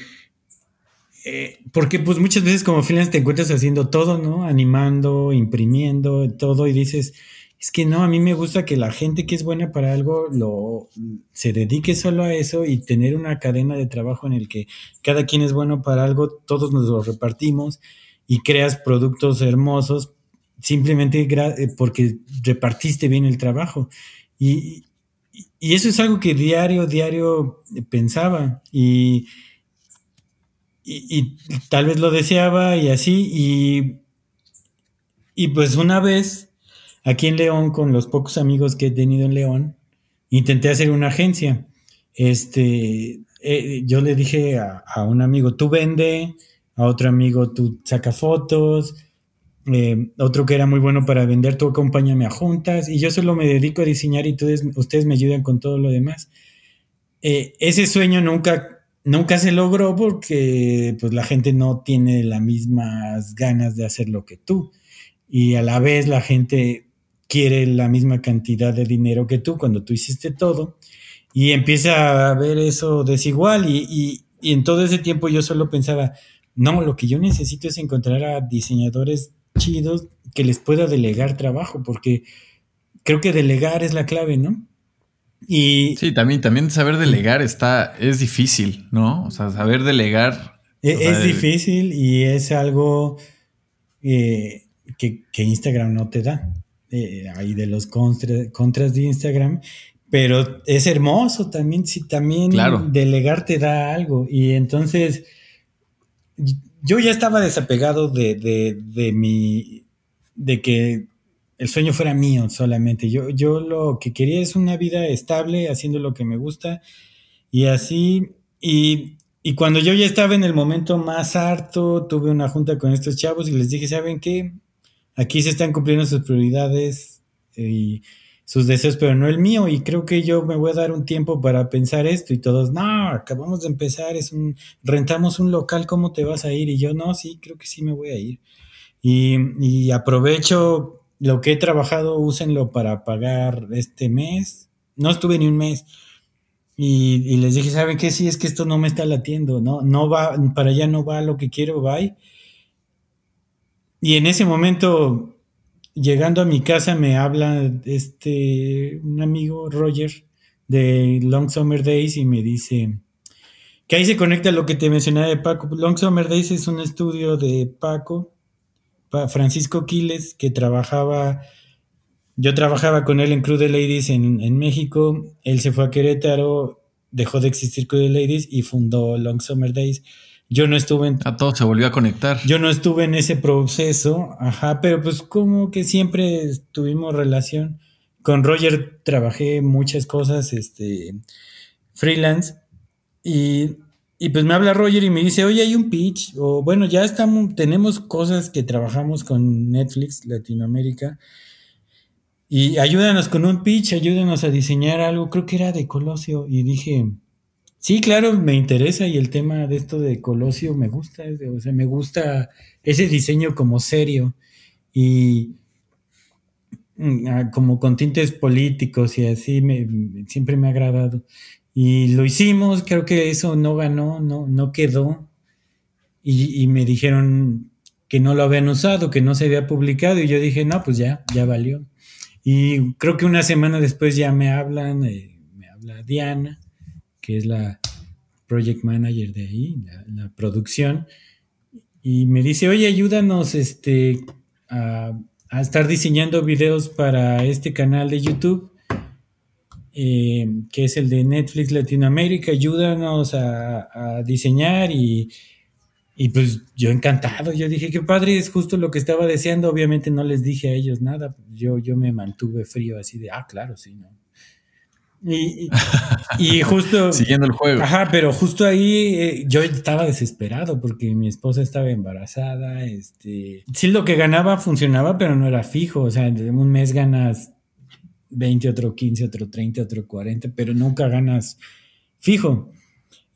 Eh, porque pues muchas veces como freelance te encuentras haciendo todo, ¿no? Animando, imprimiendo, todo y dices, es que no, a mí me gusta que la gente que es buena para algo lo se dedique solo a eso y tener una cadena de trabajo en el que cada quien es bueno para algo, todos nos lo repartimos y creas productos hermosos simplemente eh, porque repartiste bien el trabajo. Y, y eso es algo que diario, diario pensaba y, y, tal vez lo deseaba y así. Y, y pues una vez, aquí en León, con los pocos amigos que he tenido en León, intenté hacer una agencia. Este, eh, yo le dije a, un amigo, tú vende, a otro amigo, tú saca fotos, eh, otro que era muy bueno para vender, tú acompáñame a juntas y yo solo me dedico a diseñar y ustedes, me ayudan con todo lo demás. Eh, ese sueño nunca, nunca se logró porque pues, la gente no tiene las mismas ganas de hacer lo que tú y a la vez la gente quiere la misma cantidad de dinero que tú cuando tú hiciste todo y empieza a ver eso desigual y, y en todo ese tiempo yo solo pensaba, No, lo que yo necesito es encontrar a diseñadores chidos que les pueda delegar trabajo, porque creo que delegar es la clave, ¿no? Y sí, también, también saber delegar está, es difícil, ¿no? O sea, saber delegar. E, es, difícil y es algo eh, que, Instagram no te da. Eh, ahí de los contras de Instagram. Pero es hermoso también, si también delegar te da algo. Y entonces, yo ya estaba desapegado de, de, de mi, de que el sueño fuera mío solamente. Yo, yo lo que quería es una vida estable, haciendo lo que me gusta y así. Y, y, cuando yo ya estaba en el momento más harto, tuve una junta con estos chavos y les dije, ¿saben qué? Aquí se están cumpliendo sus prioridades y sus deseos, pero no el mío. Y creo que yo me voy a dar un tiempo para pensar esto. Y todos, no, acabamos de empezar, es un, rentamos un local, ¿cómo te vas a ir? Y yo, no, sí, creo que sí me voy a ir. Y, y aprovecho lo que he trabajado, úsenlo para pagar este mes. No estuve ni un mes. Y, les dije, ¿saben qué? Sí, es que esto no me está latiendo, ¿no? No va, para allá no va lo que quiero, bye. Y en ese momento, llegando a mi casa, me habla este, un amigo, Roger, de Long Summer Days, y me dice que ahí se conecta lo que te mencionaba de Paco. Long Summer Days es un estudio de Paco Francisco Quiles, que trabajaba, yo trabajaba con él en Crew de Ladies en, México, él se fue a Querétaro, dejó de existir Crew de Ladies y fundó Long Summer Days. Yo no estuve en... A todo se volvió a conectar. Yo no estuve en ese proceso, ajá, pero pues como que siempre tuvimos relación. Con Roger trabajé muchas cosas, este, freelance, y y pues me habla Roger y me dice, oye, hay un pitch, o bueno, ya estamos, tenemos cosas que trabajamos con Netflix Latinoamérica, y ayúdanos con un pitch, ayúdanos a diseñar algo, creo que era de Colosio, y dije, sí, claro, me interesa, y el tema de esto de Colosio me gusta, o sea, me gusta ese diseño como serio, y mm, ah, como con tintes políticos y así, me, siempre me ha agradado. Y lo hicimos, creo que eso no ganó, no, no quedó. Y, me dijeron que no lo habían usado, que no se había publicado. Y yo dije, no, pues ya, ya valió. Y creo que una semana después ya me hablan, eh, me habla Diana, que es la project manager de ahí, la, producción, y me dice, oye, ayúdanos este, a, a, estar diseñando videos para este canal de YouTube. Eh, que es el de Netflix Latinoamérica, ayúdanos a, diseñar y, pues yo encantado, yo dije, qué padre, es justo lo que estaba deseando, obviamente no les dije a ellos nada, yo, yo me mantuve frío así de, ah, claro, sí, ¿no? Y, justo... Siguiendo el juego. Ajá, pero justo ahí eh, yo estaba desesperado porque mi esposa estaba embarazada, este... Sí, lo que ganaba funcionaba, pero no era fijo, o sea, en un mes ganas 20, otro 15, otro 30, otro 40, pero nunca ganas fijo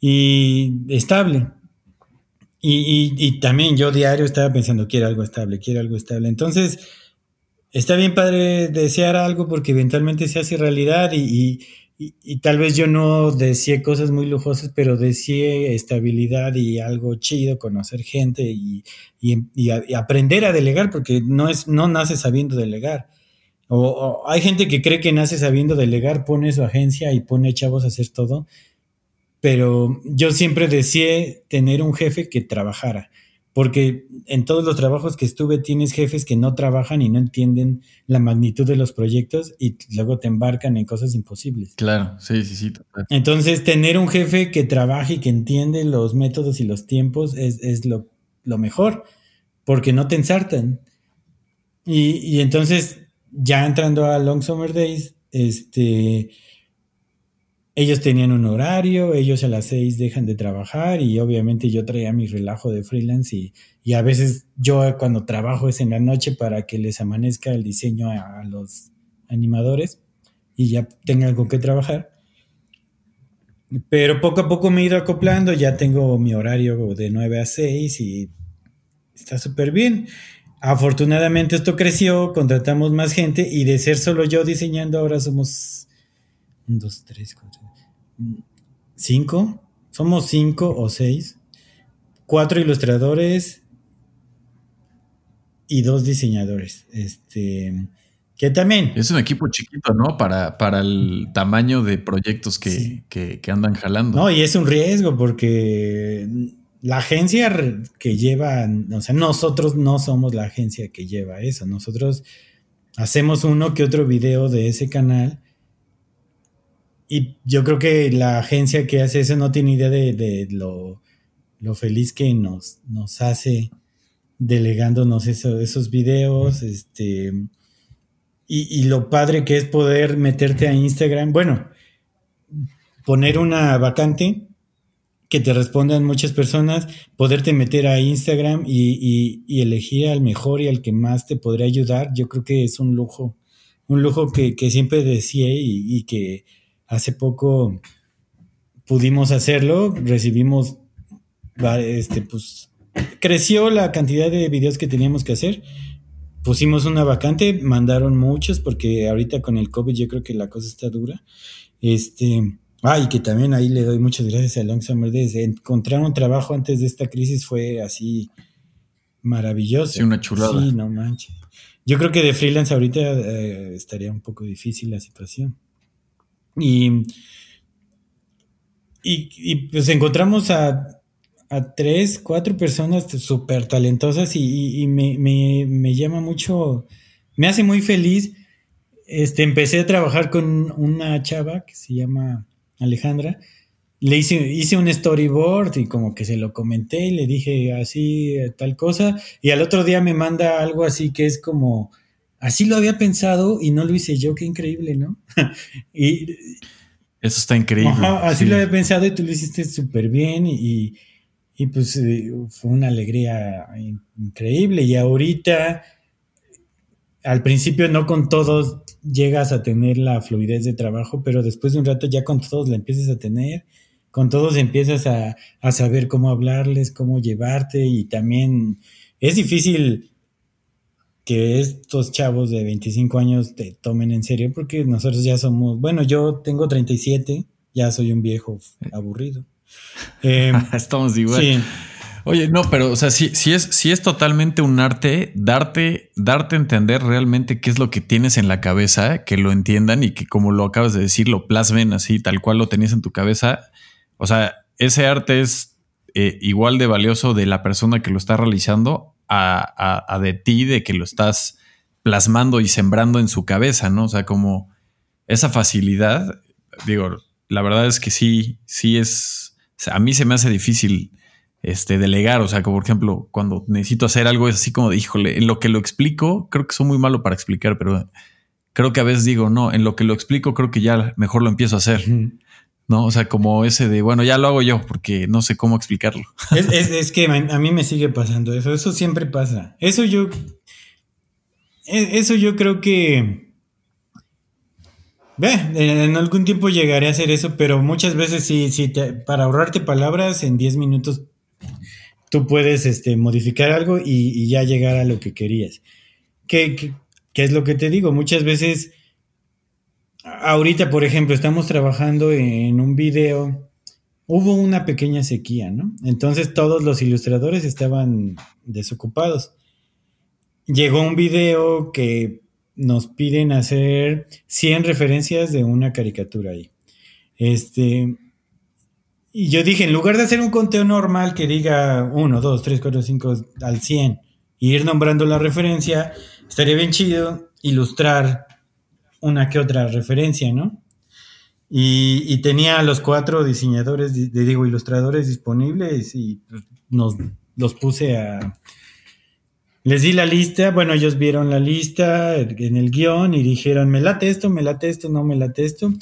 y estable. Y, también yo diario estaba pensando, quiero algo estable, quiero algo estable. Entonces, está bien padre desear algo porque eventualmente se hace realidad y, tal vez yo no deseé cosas muy lujosas, pero deseé estabilidad y algo chido, conocer gente y, aprender a delegar porque no, es, no nace sabiendo delegar o, hay gente que cree que nace sabiendo delegar, pone su agencia y pone chavos a hacer todo. Pero yo siempre deseé tener un jefe que trabajara. Porque en todos los trabajos que estuve tienes jefes que no trabajan y no entienden la magnitud de los proyectos y luego te embarcan en cosas imposibles. Claro, sí, sí, sí. Entonces, tener un jefe que trabaje y que entiende los métodos y los tiempos es, lo, mejor, porque no te ensartan. Y, y entonces ya entrando a Long Summer Days, este, ellos tenían un horario, ellos a las seis dejan de trabajar y obviamente yo traía mi relajo de freelance y, a veces yo cuando trabajo es en la noche para que les amanezca el diseño a, los animadores y ya tengan con qué trabajar. Pero poco a poco me he ido acoplando, ya tengo mi horario de 9 a 6 y está súper bien. Afortunadamente esto creció, contratamos más gente y de ser solo yo diseñando ahora somos un, dos, tres, cuatro, cinco, somos cinco o seis, cuatro ilustradores y dos diseñadores. Este, que también. Es un equipo chiquito, ¿no? Para, para el tamaño de proyectos que, que, andan jalando. No, y es un riesgo porque la agencia que lleva, o sea, nosotros no somos la agencia que lleva eso. Nosotros hacemos uno que otro video de ese canal. Y yo creo que la agencia que hace eso no tiene idea de, lo, feliz que nos, nos hace delegándonos esos videos. Este y, lo padre que es poder meterte a Instagram. Bueno, poner una vacante que te respondan muchas personas, poderte meter a Instagram y, elegir al mejor y al que más te podría ayudar, yo creo que es un lujo, un lujo que, siempre deseé y, que hace poco pudimos hacerlo, recibimos, este, pues, creció la cantidad de videos que teníamos que hacer pusimos una vacante, mandaron muchos porque ahorita con el COVID yo creo que la cosa está dura. Este, ay, que también ahí le doy muchas gracias a Long Summer Days. Encontrar un trabajo antes de esta crisis fue así maravilloso. Sí, una chulada. Sí, no manches. Yo creo que de freelance ahorita eh, estaría un poco difícil la situación. Y, y, y pues encontramos a tres, cuatro personas súper talentosas y, me, llama mucho, me hace muy feliz. Este, empecé a trabajar con una chava que se llama Alejandra. Le hice, hice un storyboard y como que se lo comenté y le dije así tal cosa. Y al otro día me manda algo así que es como, así lo había pensado y no lo hice yo, qué increíble, ¿no? y, Eso está increíble. así lo había pensado y tú lo hiciste súper bien y, y pues eh, fue una alegría increíble. Y ahorita, al principio no con todos llegas a tener la fluidez de trabajo, pero después de un rato ya con todos la empiezas a tener, con todos empiezas a, saber cómo hablarles, cómo llevarte y también es difícil que estos chavos de 25 años te tomen en serio porque nosotros ya somos, bueno, yo tengo 37, ya soy un viejo aburrido. Em, Estamos igual. Oye, no, pero o sea, si es, si es totalmente un arte darte, darte a entender realmente qué es lo que tienes en la cabeza, que lo entiendan y que como lo acabas de decir, lo plasmen así, tal cual lo tenías en tu cabeza. O sea, ese arte es eh, igual de valioso de la persona que lo está realizando a, de ti, de que lo estás plasmando y sembrando en su cabeza, ¿no? O sea, como esa facilidad, digo, la verdad es que sí, sí es a mí se me hace difícil este, delegar. O sea, como por ejemplo, cuando necesito hacer algo es así como de, híjole, en lo que lo explico, creo que soy muy malo para explicar, pero creo que a veces digo, no, en lo que lo explico, creo que ya mejor lo empiezo a hacer. ¿No? O sea, como ese de, bueno, ya lo hago yo porque no sé cómo explicarlo. Es, que a mí me sigue pasando eso, eso siempre pasa. Eso yo, e, eso yo creo que Ve, en algún tiempo llegaré a hacer eso, pero muchas veces sí, sí para ahorrarte palabras en 10 minutos tú puedes este, modificar algo y, ya llegar a lo que querías. ¿Qué, es lo que te digo? Muchas veces, ahorita, por ejemplo, estamos trabajando en un video, hubo una pequeña sequía, ¿no? Entonces todos los ilustradores estaban desocupados. Llegó un video que nos piden hacer 100 referencias de una caricatura ahí. Este, y yo dije, en lugar de hacer un conteo normal que diga 1, 2, 3, 4, 5 al 100 y ir nombrando la referencia, estaría bien chido ilustrar una que otra referencia, ¿no? Y, tenía a los cuatro diseñadores, digo, ilustradores disponibles y nos los puse a, les di la lista, bueno, ellos vieron la lista en el guion y dijeron, me late esto, me late esto, no me late esto.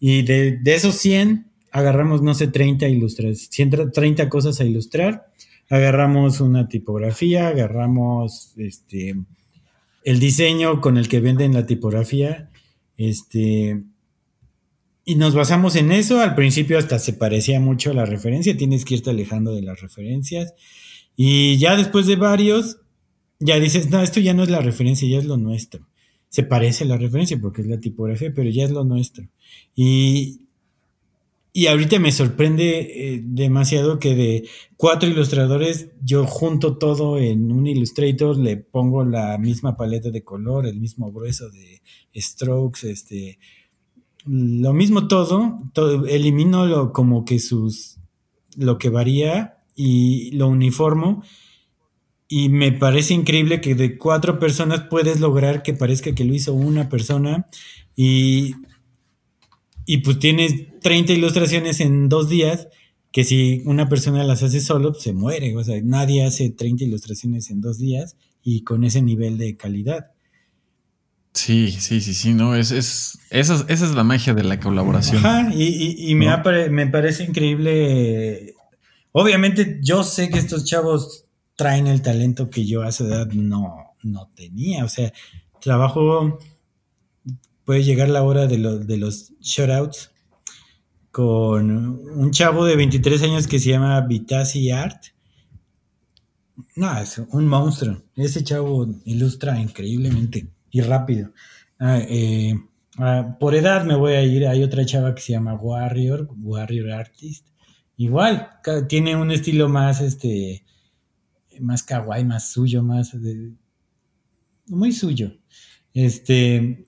Y de, esos 100, agarramos, no sé, 30 ilustras, 30 cosas a ilustrar. Agarramos una tipografía, agarramos este, el diseño con el que venden la tipografía, este, y nos basamos en eso. Al principio hasta se parecía mucho a la referencia, tienes que irte alejando de las referencias. Y ya después de varios, ya dices, no, esto ya no es la referencia, ya es lo nuestro. Se parece la referencia porque es la tipografía, pero ya es lo nuestro. Y, y ahorita me sorprende eh, demasiado que de cuatro ilustradores yo junto todo en un Illustrator, le pongo la misma paleta de color, el mismo grueso de strokes, este, lo mismo todo, todo elimino lo, como que sus, lo que varía y lo uniformo. Y me parece increíble que de cuatro personas puedes lograr que parezca que lo hizo una persona y y pues tienes 30 ilustraciones en dos días, que si una persona las hace solo, pues se muere. O sea, nadie hace 30 ilustraciones en dos días y con ese nivel de calidad. Sí, sí, sí, sí, no, es, es, esa, es la magia de la colaboración. Ajá, y, me, me parece increíble. Obviamente, yo sé que estos chavos traen el talento que yo a esa edad no, no tenía. O sea, trabajo puede llegar la hora de, los de los shoutouts con un chavo de 23 años que se llama Vitasi Art. No, es un monstruo. Ese chavo ilustra increíblemente y rápido. Ah, eh, ah, por edad me voy a ir. Hay otra chava que se llama Warrior, Warrior Artist. Igual, tiene un estilo más, este, más kawaii, más suyo, más muy suyo. Este,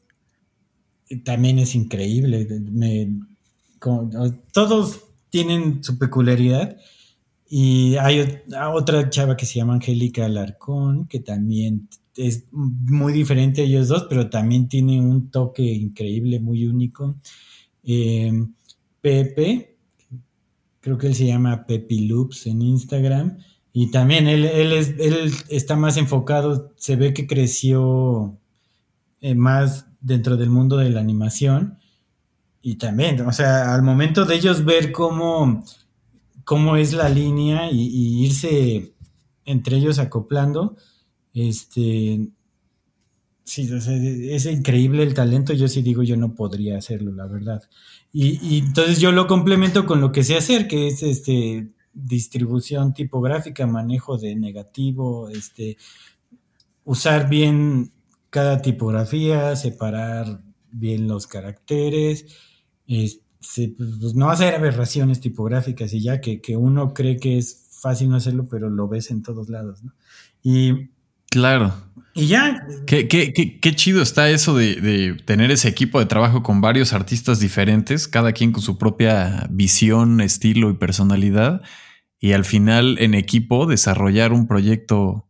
también es increíble. todos tienen su peculiaridad. Y hay otra chava que se llama Angélica Alarcón, que también es muy diferente a ellos dos, pero también tiene un toque increíble, muy único. Em, Pepe, creo que él se llama Pepi Loops en Instagram. Y también él, es, él está más enfocado, se ve que creció eh, más dentro del mundo de la animación. Y también, o sea, al momento de ellos ver cómo, cómo es la línea y, irse entre ellos acoplando, este, sí, es increíble el talento. Yo sí digo, yo no podría hacerlo, la verdad. Y, y, entonces yo lo complemento con lo que sé hacer, que es este distribución tipográfica, manejo de negativo, este, usar bien cada tipografía, separar bien los caracteres, pues no hacer aberraciones tipográficas y ya que, uno cree que es fácil no hacerlo, pero lo ves en todos lados, ¿no? Y... Claro. Y ya. Qué, qué, qué, chido está eso de, de, tener ese equipo de trabajo con varios artistas diferentes, cada quien con su propia visión, estilo y personalidad, y al final en equipo desarrollar un proyecto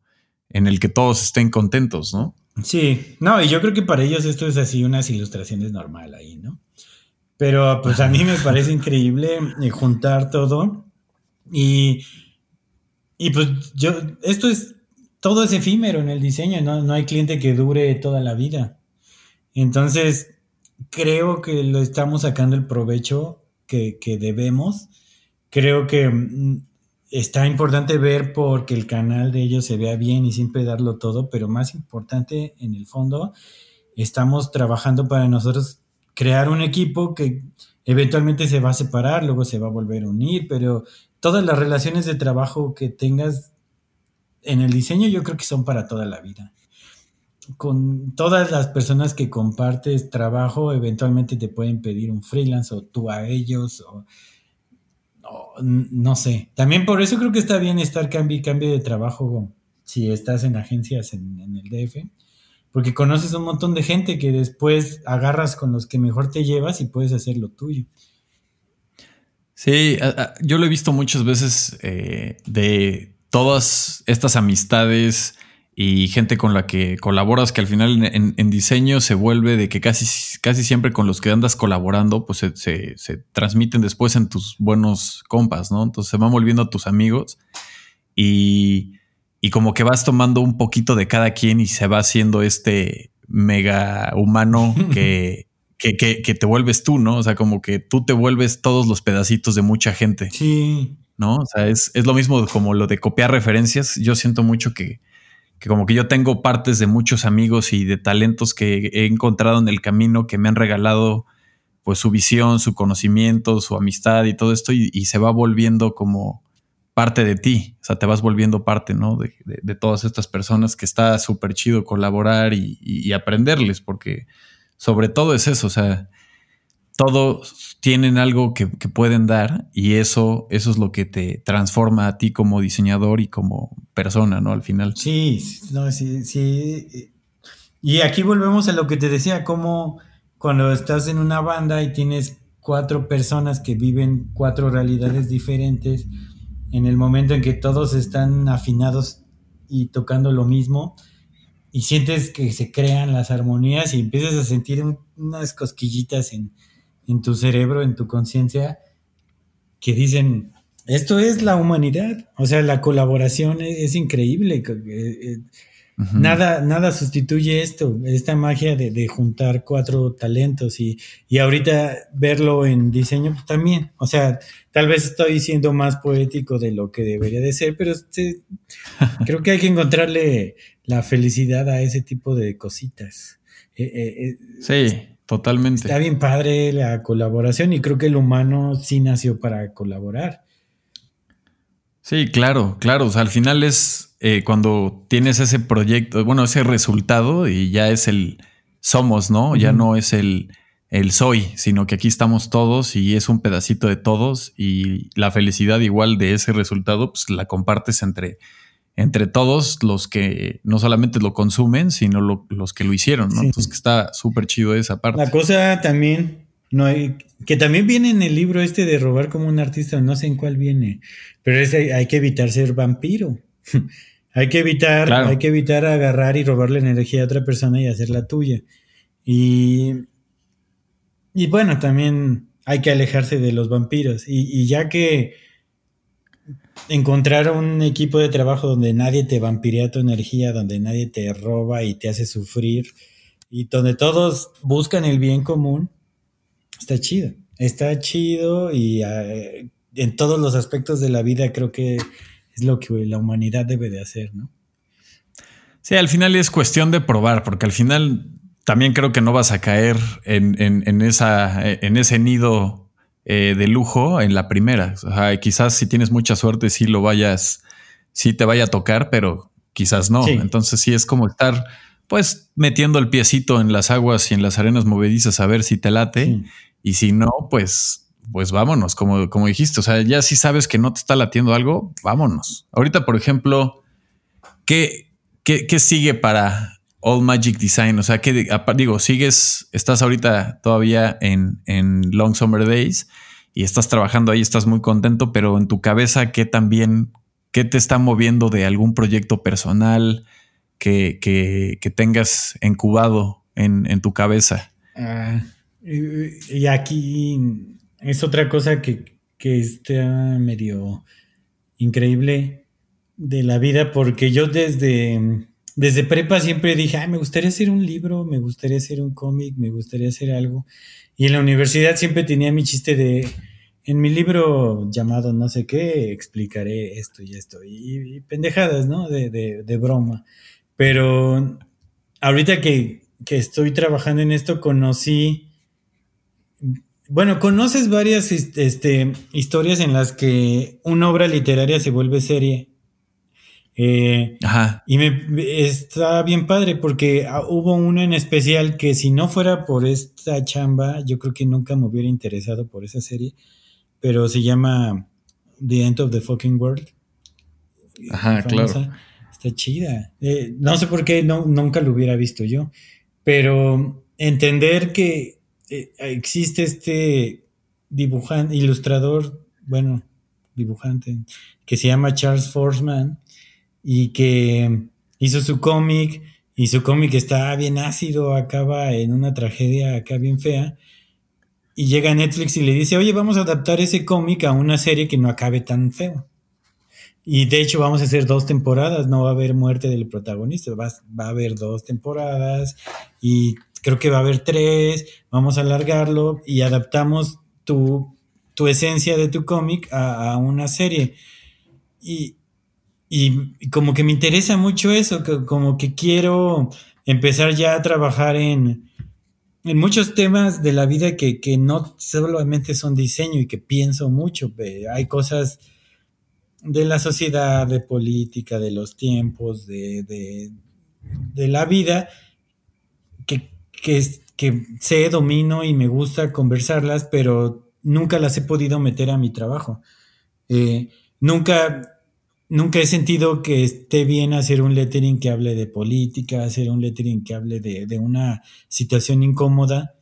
en el que todos estén contentos, ¿no? Sí, no, y yo creo que para ellos esto es así unas ilustraciones normal ahí, ¿no? Pero pues a mí me parece increíble eh, juntar todo y, y pues yo, esto es, todo es efímero en el diseño, ¿no? No hay cliente que dure toda la vida. Entonces, creo que lo estamos sacando el provecho que, que debemos. Creo que mm, está importante ver porque el canal de ellos se vea bien y siempre darlo todo, pero más importante en el fondo, estamos trabajando para nosotros crear un equipo que eventualmente se va a separar, luego se va a volver a unir, pero todas las relaciones de trabajo que tengas en el diseño yo creo que son para toda la vida. Con todas las personas que compartes trabajo, eventualmente te pueden pedir un freelance o tú a ellos o no sé. También por eso creo que está bien estar cambio cambio de trabajo si estás en agencias en, el DF, porque conoces un montón de gente que después agarras con los que mejor te llevas y puedes hacer lo tuyo. Sí, yo lo he visto muchas veces eh, de todas estas amistades y gente con la que colaboras que al final en, diseño se vuelve de que casi, casi siempre con los que andas colaborando pues se, se, transmiten después en tus buenos compas, ¿no? Entonces se van volviendo tus amigos y, y como que vas tomando un poquito de cada quien y se va haciendo este mega humano que, que, que, te vuelves tú, ¿no? O sea, como que tú te vuelves todos los pedacitos de mucha gente. Sí. ¿No? O sea, es, es lo mismo como lo de copiar referencias. Yo siento mucho que que como que yo tengo partes de muchos amigos y de talentos que he encontrado en el camino que me han regalado pues su visión, su conocimiento, su amistad y todo esto y, se va volviendo como parte de ti, o sea, te vas volviendo parte, ¿no? De, todas estas personas que está súper chido colaborar y, aprenderles, porque sobre todo es eso, o sea, todos tienen algo que, pueden dar y eso, eso es lo que te transforma a ti como diseñador y como persona, ¿no? Al final. Sí, no, sí, sí. Y aquí volvemos a lo que te decía, como cuando estás en una banda y tienes cuatro personas que viven cuatro realidades diferentes, en el momento en que todos están afinados y tocando lo mismo, y sientes que se crean las armonías y empiezas a sentir unas cosquillitas en, en tu cerebro, en tu conciencia, que dicen, esto es la humanidad, o sea, la colaboración es, increíble. Eh, eh, nada, nada sustituye esto, esta magia de, juntar cuatro talentos y, y, ahorita verlo en diseño pues, también. O sea, tal vez estoy siendo más poético de lo que debería de ser, pero creo que hay que encontrarle la felicidad a ese tipo de cositas. Eh, sí. Totalmente. Está bien padre la colaboración y creo que el humano sí nació para colaborar. Sí, claro, claro. O sea, al final es eh, cuando tienes ese proyecto, bueno, ese resultado y ya es el somos, ¿no? Ya no es el, el soy, sino que aquí estamos todos y es un pedacito de todos y la felicidad igual de ese resultado, pues la compartes entre, entre todos los que no solamente lo consumen, sino los que lo hicieron, ¿no? Entonces que está súper chido esa parte. La cosa también, no hay, que también viene en el libro este de robar como un artista, no sé en cuál viene, pero es, hay que evitar ser vampiro. hay que evitar, hay que evitar agarrar y robar la energía a otra persona y hacerla tuya. Y, y bueno, también hay que alejarse de los vampiros. y ya que encontrar un equipo de trabajo donde nadie te vampirea tu energía, donde nadie te roba y te hace sufrir y donde todos buscan el bien común, está chido. Está chido y eh, en todos los aspectos de la vida creo que es lo que la humanidad debe de hacer, ¿no? Sí, al final es cuestión de probar, porque al final también creo que no vas a caer en, esa, en ese nido eh, de lujo en la primera. O sea, quizás si tienes mucha suerte, sí lo vayas, sí te vaya a tocar, pero quizás no. Entonces sí es como estar pues metiendo el piecito en las aguas y en las arenas movedizas a ver si te late. Y si no, pues, pues vámonos, como, como dijiste. O sea, ya si sabes que no te está latiendo algo, vámonos. Ahorita, por ejemplo, ¿qué, qué, qué sigue para All Magic Design? O sea, que digo, sigues, estás ahorita todavía en, en, Long Summer Days y estás trabajando ahí, estás muy contento, pero en tu cabeza, ¿qué también, qué te está moviendo de algún proyecto personal que, que, tengas incubado en, en tu cabeza? Ah, y aquí es otra cosa que, que está medio increíble de la vida, porque yo desde desde prepa siempre dije, me gustaría hacer un libro, me gustaría hacer un cómic, me gustaría hacer algo. Y en la universidad siempre tenía mi chiste de, en mi libro llamado no sé qué, explicaré esto y esto. Y, pendejadas, ¿no? De, de, broma. Pero ahorita que, que estoy trabajando en esto, conocí... Bueno, conoces varias este, historias en las que una obra literaria se vuelve serie eh, y me está bien padre porque ah, hubo una en especial que si no fuera por esta chamba, yo creo que nunca me hubiera interesado por esa serie, pero se llama The End of the Fucking World. Ajá, claro. Está chida. Eh, no sé por qué no, nunca lo hubiera visto yo, pero entender que eh, existe este dibujante, ilustrador, bueno, dibujante, que se llama Charles Forsman y que hizo su cómic y su cómic está bien ácido, acaba en una tragedia acá bien fea. Y llega Netflix y le dice, oye, vamos a adaptar ese cómic a una serie que no acabe tan feo. Y de hecho vamos a hacer dos temporadas, no va a haber muerte del protagonista, va, va a haber dos temporadas y creo que va a haber tres, vamos a alargarlo y adaptamos tu, tu esencia de tu cómic a, una serie. Y, y, como que me interesa mucho eso, como que quiero empezar ya a trabajar en, en muchos temas de la vida que, no solamente son diseño y que pienso mucho. Hay cosas de la sociedad, de política, de los tiempos, de, de, la vida, que, que, que sé, domino y me gusta conversarlas, pero nunca las he podido meter a mi trabajo. Eh, nunca, nunca he sentido que esté bien hacer un lettering que hable de política, hacer un lettering que hable de, una situación incómoda,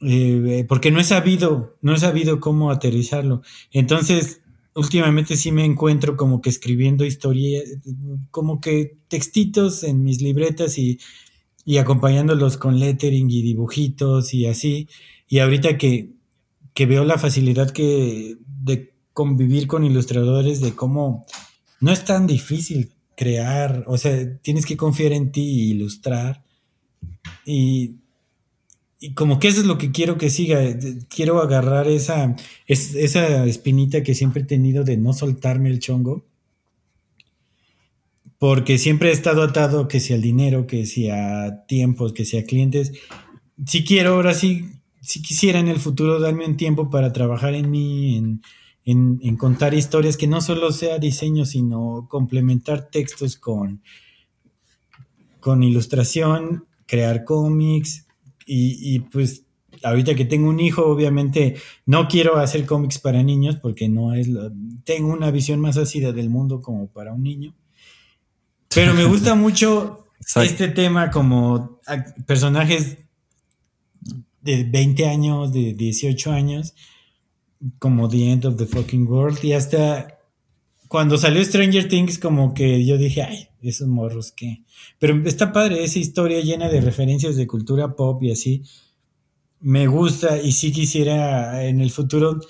eh, porque no he sabido, no he sabido cómo aterrizarlo. Entonces, últimamente sí me encuentro como que escribiendo historias, como que textitos en mis libretas y, y acompañándolos con lettering y dibujitos y así. Y ahorita que, que veo la facilidad que de convivir con ilustradores, de cómo no es tan difícil crear, o sea, tienes que confiar en ti y ilustrar. Y, y como que eso es lo que quiero que siga. Quiero agarrar esa, esa espinita que siempre he tenido de no soltarme el chongo. Porque siempre he estado atado que sea al dinero, que sea tiempos, que sea clientes. Si quiero, ahora sí, si quisiera en el futuro darme un tiempo para trabajar en mí, en, en contar historias, que no solo sea diseño, sino complementar textos con, con ilustración, crear cómics, y, pues ahorita que tengo un hijo, obviamente no quiero hacer cómics para niños porque no es lo, tengo una visión más ácida del mundo como para un niño. Pero me gusta mucho este tema como personajes de 20 años, de 18 años, como The End of the Fucking World y hasta cuando salió Stranger Things como que yo dije, ay, esos morros que... Pero está padre esa historia llena de referencias de cultura pop y así. Me gusta y sí quisiera en el futuro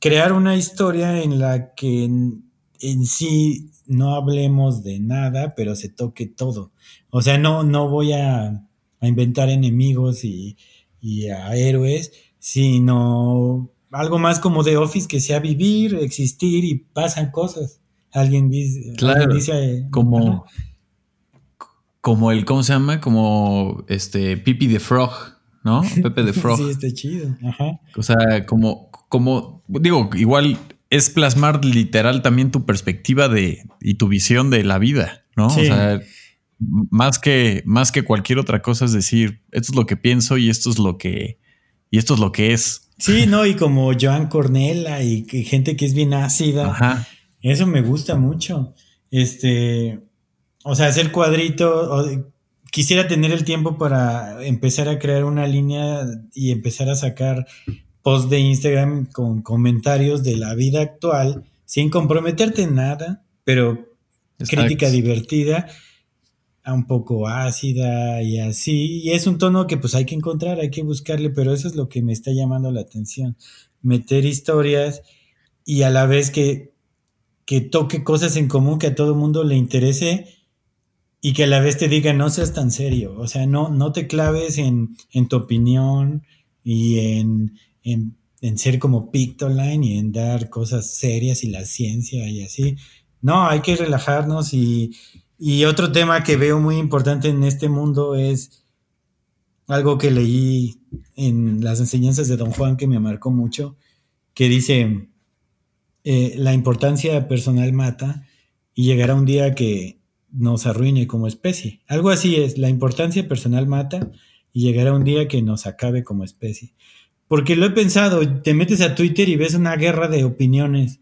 crear una historia en la que en, sí no hablemos de nada, pero se toque todo. O sea, no, no voy a, a inventar enemigos y, y a héroes, sino algo más como de Office que sea vivir, existir y pasan cosas. Alguien dice, claro, dice como, como el, ¿cómo se llama? Como este Pipi de Frog, ¿no? Pepe de Frog. sí, está chido. Ajá. O sea, como, como, digo, igual es plasmar literal también tu perspectiva de y tu visión de la vida, ¿no? O sea, más que, más que cualquier otra cosa es decir, esto es lo que pienso y esto es lo que, y esto es lo que es. Sí, no, y como Joan Cornella y, gente que es bien ácida. Eso me gusta mucho. Este, o sea, hacer cuadrito. quisiera tener el tiempo para empezar a crear una línea y empezar a sacar posts de Instagram con comentarios de la vida actual, sin comprometerte en nada, pero crítica divertida un poco ácida y así. Y es un tono que pues hay que encontrar, hay que buscarle, pero eso es lo que me está llamando la atención. Meter historias y a la vez que, que toque cosas en común que a todo el mundo le interese y que a la vez te diga no seas tan serio. O sea, no, no te claves en, en tu opinión y en, en, en ser como Pictoline y en dar cosas serias y la ciencia y así. No, hay que relajarnos y y otro tema que veo muy importante en este mundo es algo que leí en las enseñanzas de Don Juan que me marcó mucho, que dice, eh, la importancia personal mata y llegará un día que nos arruine como especie. Algo así es, la importancia personal mata y llegará un día que nos acabe como especie. Porque lo he pensado, te metes a Twitter y ves una guerra de opiniones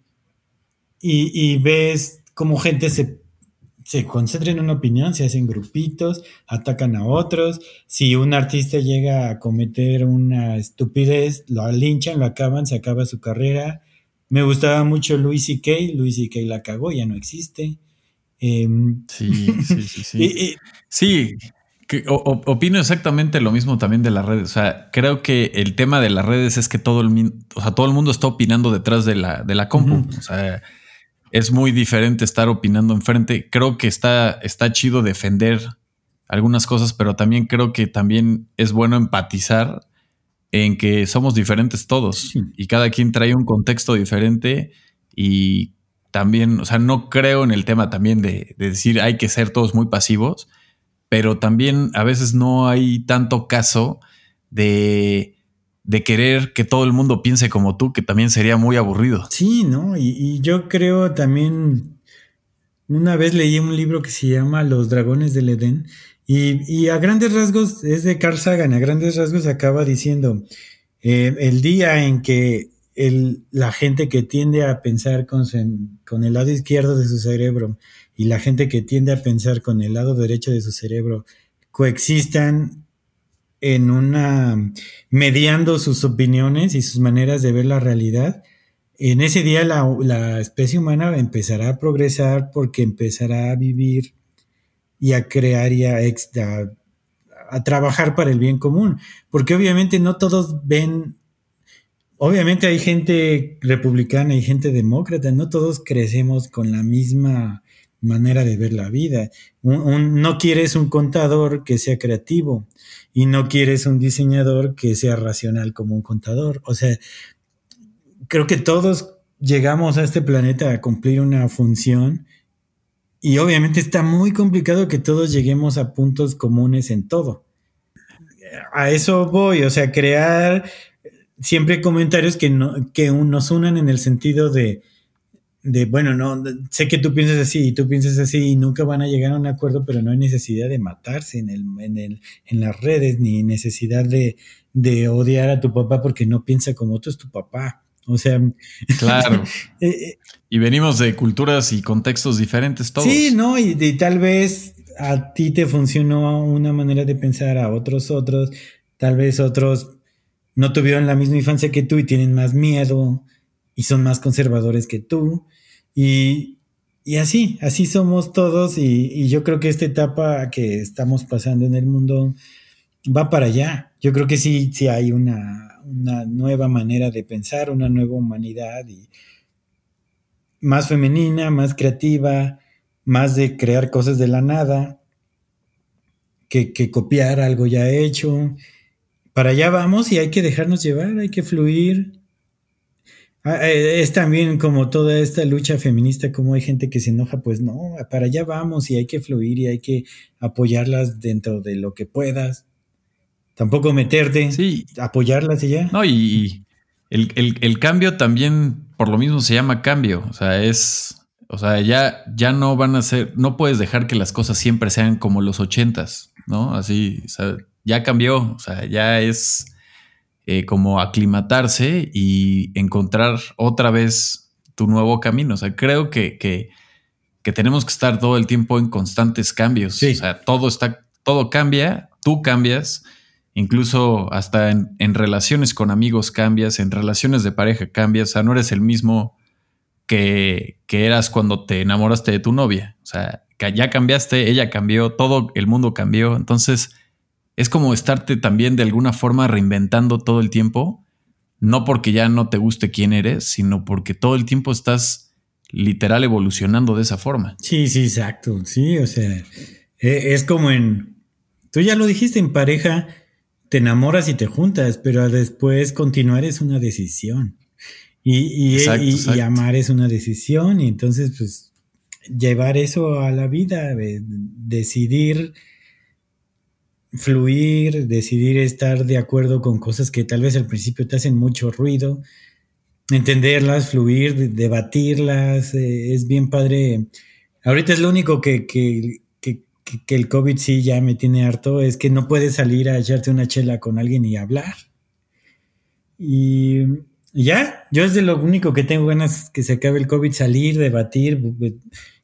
y, y ves cómo gente se se concentran en una opinión, se hacen grupitos, atacan a otros. Si un artista llega a cometer una estupidez, lo linchan, lo acaban, se acaba su carrera. Me gustaba mucho Louis C.K., Louis C.K. la cagó, ya no existe. Em, sí, sí, sí, sí. sí, opino exactamente lo mismo también de las redes. O sea, creo que el tema de las redes es que todo el, o sea, todo el mundo está opinando detrás de la, de la compu. O sea, es muy diferente estar opinando enfrente. Creo que está, está chido defender algunas cosas, pero también creo que también es bueno empatizar en que somos diferentes todos y cada quien trae un contexto diferente y también, o sea, no creo en el tema también de, de decir hay que ser todos muy pasivos, pero también a veces no hay tanto caso de de querer que todo el mundo piense como tú, que también sería muy aburrido. Sí, ¿no? Y, yo creo también, una vez leí un libro que se llama Los Dragones del Edén Y, a grandes rasgos, es de Carl Sagan, a grandes rasgos acaba diciendo, eh, el día en que el, la gente que tiende a pensar con, con el lado izquierdo de su cerebro y la gente que tiende a pensar con el lado derecho de su cerebro coexistan en una mediando sus opiniones y sus maneras de ver la realidad, en ese día la, la, especie humana empezará a progresar porque empezará a vivir y a crear y a, a trabajar para el bien común. Porque obviamente no todos ven obviamente hay gente republicana y gente demócrata, no todos crecemos con la misma manera de ver la vida. no quieres un contador que sea creativo y no quieres un diseñador que sea racional como un contador. O sea, creo que todos llegamos a este planeta a cumplir una función y obviamente está muy complicado que todos lleguemos a puntos comunes en todo. A eso voy, o sea, crear siempre comentarios que, que nos unan en el sentido de, de, bueno, no, sé que tú piensas así y tú piensas así y nunca van a llegar a un acuerdo, pero no hay necesidad de matarse en, el, en, el, en las redes, ni necesidad de, de odiar a tu papá porque no piensa como tú es tu papá. O sea, claro. Eh, eh, y venimos de culturas y contextos diferentes todos. Sí, no, y, y, tal vez a ti te funcionó una manera de pensar, a otros otros, tal vez otros no tuvieron la misma infancia que tú y tienen más miedo y son más conservadores que tú. Y, así, así somos todos y, yo creo que esta etapa que estamos pasando en el mundo va para allá. Yo creo que sí, sí hay una, una nueva manera de pensar, una nueva humanidad y más femenina, más creativa, más de crear cosas de la nada que copiar algo ya hecho para allá vamos y hay que dejarnos llevar, hay que fluir. Ah, eh, es también como toda esta lucha feminista, como hay gente que se enoja, pues no, para allá vamos y hay que fluir y hay que apoyarlas dentro de lo que puedas. Tampoco meterte, sí. apoyarlas y ya. No, y el, cambio también, por lo mismo se llama cambio. O sea, es, o sea, ya, ya no van a ser, no puedes dejar que las cosas siempre sean como los ochentas, ¿no? Así, o sea, ya cambió, o sea, ya es eh, como aclimatarse y encontrar otra vez tu nuevo camino. O sea, creo que, que, tenemos que estar todo el tiempo en constantes cambios. O sea, todo está, todo cambia, tú cambias, incluso hasta en, en, relaciones con amigos cambias, en relaciones de pareja cambias, o sea, no eres el mismo que, que eras cuando te enamoraste de tu novia. O sea, que ya cambiaste, ella cambió, todo el mundo cambió. Entonces, es como estarte también de alguna forma reinventando todo el tiempo, no porque ya no te guste quién eres, sino porque todo el tiempo estás literal evolucionando de esa forma. Sí, sí, exacto. Sí, o sea, e, es como en, tú ya lo dijiste, en pareja te enamoras y te juntas, pero después continuar es una decisión. Y, y, amar es una decisión, y entonces, pues, llevar eso a la vida, decidir fluir, decidir estar de acuerdo con cosas que tal vez al principio te hacen mucho ruido, entenderlas, fluir, debatirlas, eh, es bien padre. Ahorita es lo único que, que, que, que, el COVID sí ya me tiene harto, es que no puedes salir a echarte una chela con alguien y hablar. Y ya, yo es de lo único que tengo ganas que se acabe el COVID, salir, debatir.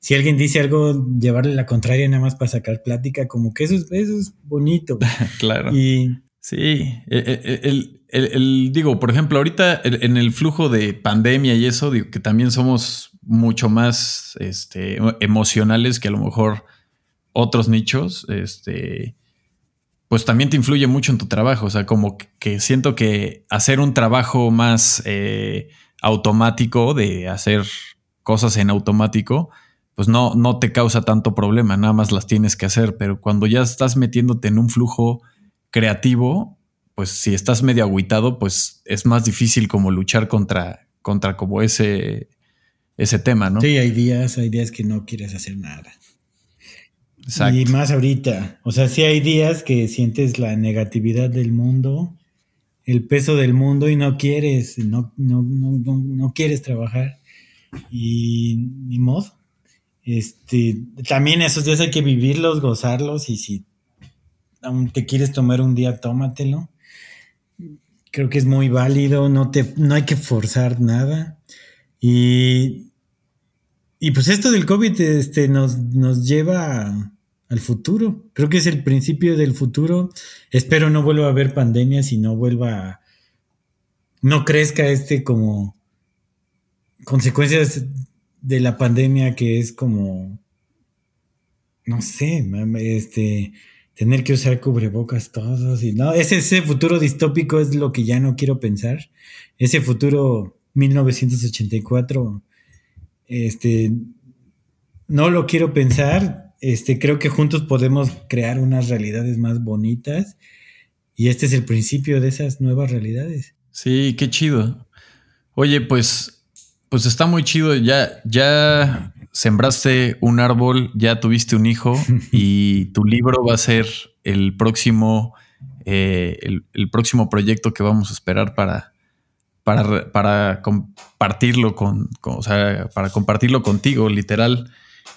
Si alguien dice algo, llevarle la contraria nada más para sacar plática, como que eso es, eso es bonito. claro. Y sí, e, e, e, el, digo, por ejemplo, ahorita en el flujo de pandemia y eso, digo que también somos mucho más este, emocionales que a lo mejor otros nichos. Este pues también te influye mucho en tu trabajo. O sea, como que siento que hacer un trabajo más eh, automático, de hacer cosas en automático, pues no, no te causa tanto problema, nada más las tienes que hacer. Pero cuando ya estás metiéndote en un flujo creativo, pues si estás medio agüitado, pues es más difícil como luchar contra, contra como ese, ese tema, ¿no? Sí, hay días, hay días que no quieres hacer nada. Y más ahorita. O sea, sí hay días que sientes la negatividad del mundo, el peso del mundo y no quieres, no, no, no, no quieres trabajar. Y ni modo. Este, también esos días hay que vivirlos, gozarlos y si aún te quieres tomar un día, tómatelo. Creo que es muy válido, no, te, no hay que forzar nada. Y, y pues esto del COVID este, nos, nos lleva al futuro. Creo que es el principio del futuro. Espero no vuelva a haber pandemias y no vuelva, no crezca este como consecuencias de la pandemia que es como, no sé, este, tener que usar cubrebocas todos y no, ese, ese futuro distópico es lo que ya no quiero pensar. Ese futuro 1984, este, no lo quiero pensar este, creo que juntos podemos crear unas realidades más bonitas y este es el principio de esas nuevas realidades. Sí, qué chido. Oye, pues, pues está muy chido. Ya, ya sembraste un árbol, ya tuviste un hijo y tu libro va a ser el próximo, eh, el, próximo proyecto que vamos a esperar para, para, para compartirlo con, o sea, para compartirlo contigo, literal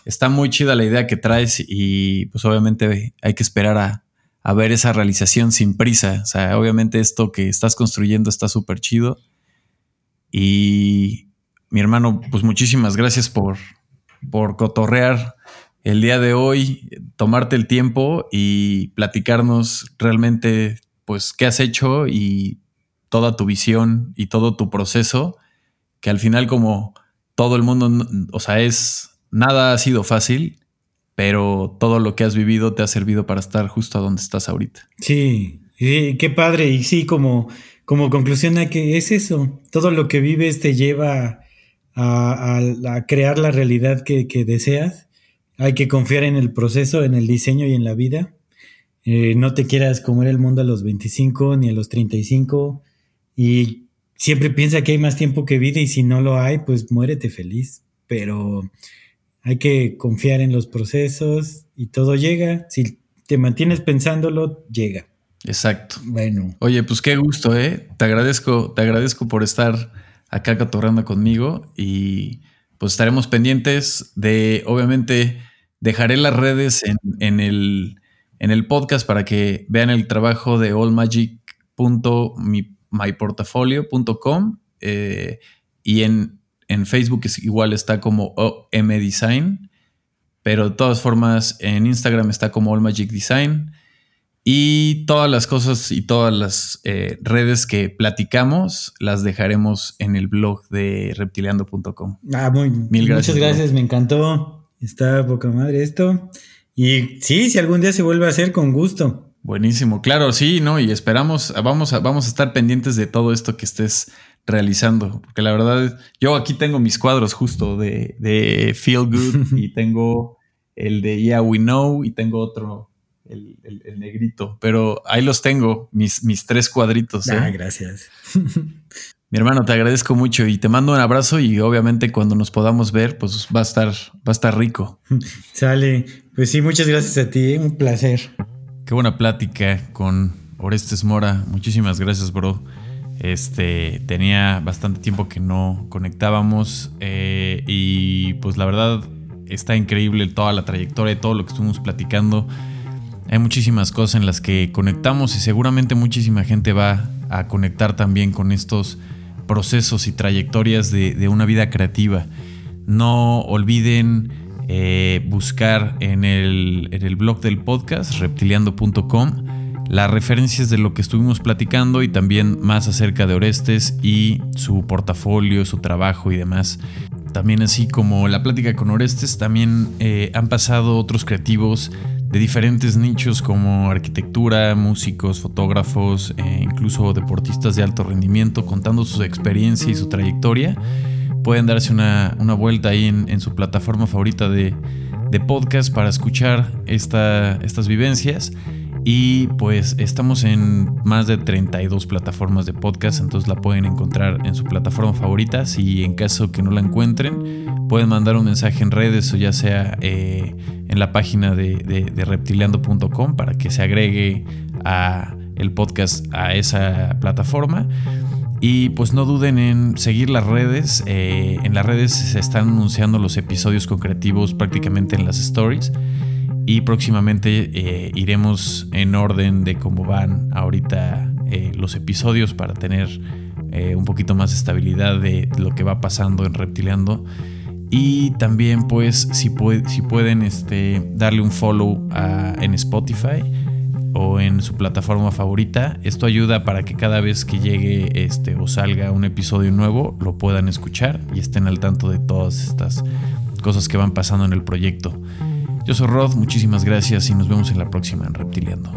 está muy chida la idea que traes y pues obviamente hay que esperar a, ver esa realización sin prisa. O sea, obviamente esto que estás construyendo está súper chido. Y mi hermano, pues muchísimas gracias por, por cotorrear el día de hoy, tomarte el tiempo y platicarnos realmente, pues, qué has hecho y toda tu visión y todo tu proceso, que al final como todo el mundo, o sea, es nada ha sido fácil, pero todo lo que has vivido te ha servido para estar justo a donde estás ahorita. Sí, qué padre. Y sí, como, como conclusión a que es eso. Todo lo que vives te lleva a, crear la realidad que, deseas. Hay que confiar en el proceso, en el diseño y en la vida. Eh, no te quieras comer el mundo a los 25 ni a los 35 y siempre piensa que hay más tiempo que vida y si no lo hay, pues muérete feliz. Pero hay que confiar en los procesos y todo llega. Si te mantienes pensándolo, llega. Exacto. Bueno. Oye, pues qué gusto, ¿eh? Te agradezco, te agradezco por estar acá catorrando conmigo y pues estaremos pendientes de, obviamente, dejaré las redes en, el, en el podcast para que vean el trabajo de allmagic.myportafolio.com eh, y en en Facebook es igual está como OM Design, pero de todas formas en Instagram está como All Magic Design. Y todas las cosas y todas las eh, redes que platicamos las dejaremos en el blog de reptiliando.com. Ah, muy, Mil gracias. Muchas gracias, me encantó. Está poca madre esto. Y sí, si algún día se vuelve a hacer, con gusto. Buenísimo, claro, sí, ¿no? Y esperamos, vamos a, vamos a estar pendientes de todo esto que estés realizando. Porque la verdad, yo aquí tengo mis cuadros justo de, Feel Good y tengo el de Yeah We Know y tengo otro, el, negrito. Pero ahí los tengo, mis, mis tres cuadritos. Ah, ¿eh? gracias. Mi hermano, te agradezco mucho y te mando un abrazo y obviamente cuando nos podamos ver, pues va a estar, va a estar rico. Sale. Pues sí, muchas gracias a ti, un placer. Qué buena plática con Orestes Mora. Muchísimas gracias, bro. Este, tenía bastante tiempo que no conectábamos eh, y pues la verdad está increíble toda la trayectoria, todo lo que estuvimos platicando. Hay muchísimas cosas en las que conectamos y seguramente muchísima gente va a conectar también con estos procesos y trayectorias de, una vida creativa. No olviden eh, buscar en el, en el blog del podcast reptiliando.com las referencias de lo que estuvimos platicando y también más acerca de Orestes y su portafolio, su trabajo y demás. También así como la plática con Orestes, también eh, han pasado otros creativos de diferentes nichos como arquitectura, músicos, fotógrafos, e incluso deportistas de alto rendimiento contando su experiencia y su trayectoria. Pueden darse una, vuelta ahí en, su plataforma favorita de, podcast para escuchar estas vivencias. Y pues estamos en más de 32 plataformas de podcast, entonces la pueden encontrar en su plataforma favorita. Si en caso que no la encuentren, pueden mandar un mensaje en redes o ya sea eh, en la página de, reptiliando.com para que se agregue a el podcast a esa plataforma. Y pues no duden en seguir las redes. Eh, en las redes se están anunciando los episodios concretivos prácticamente en las stories. Y próximamente eh, iremos en orden de cómo van ahorita eh, los episodios para tener eh, un poquito más de estabilidad de lo que va pasando en Reptileando. Y también pues si, pueden este, darle un follow en Spotify o en su plataforma favorita. Esto ayuda para que cada vez que llegue este o salga un episodio nuevo lo puedan escuchar y estén al tanto de todas estas cosas que van pasando en el proyecto. Yo soy Rod, muchísimas gracias y nos vemos en la próxima en Reptiliando.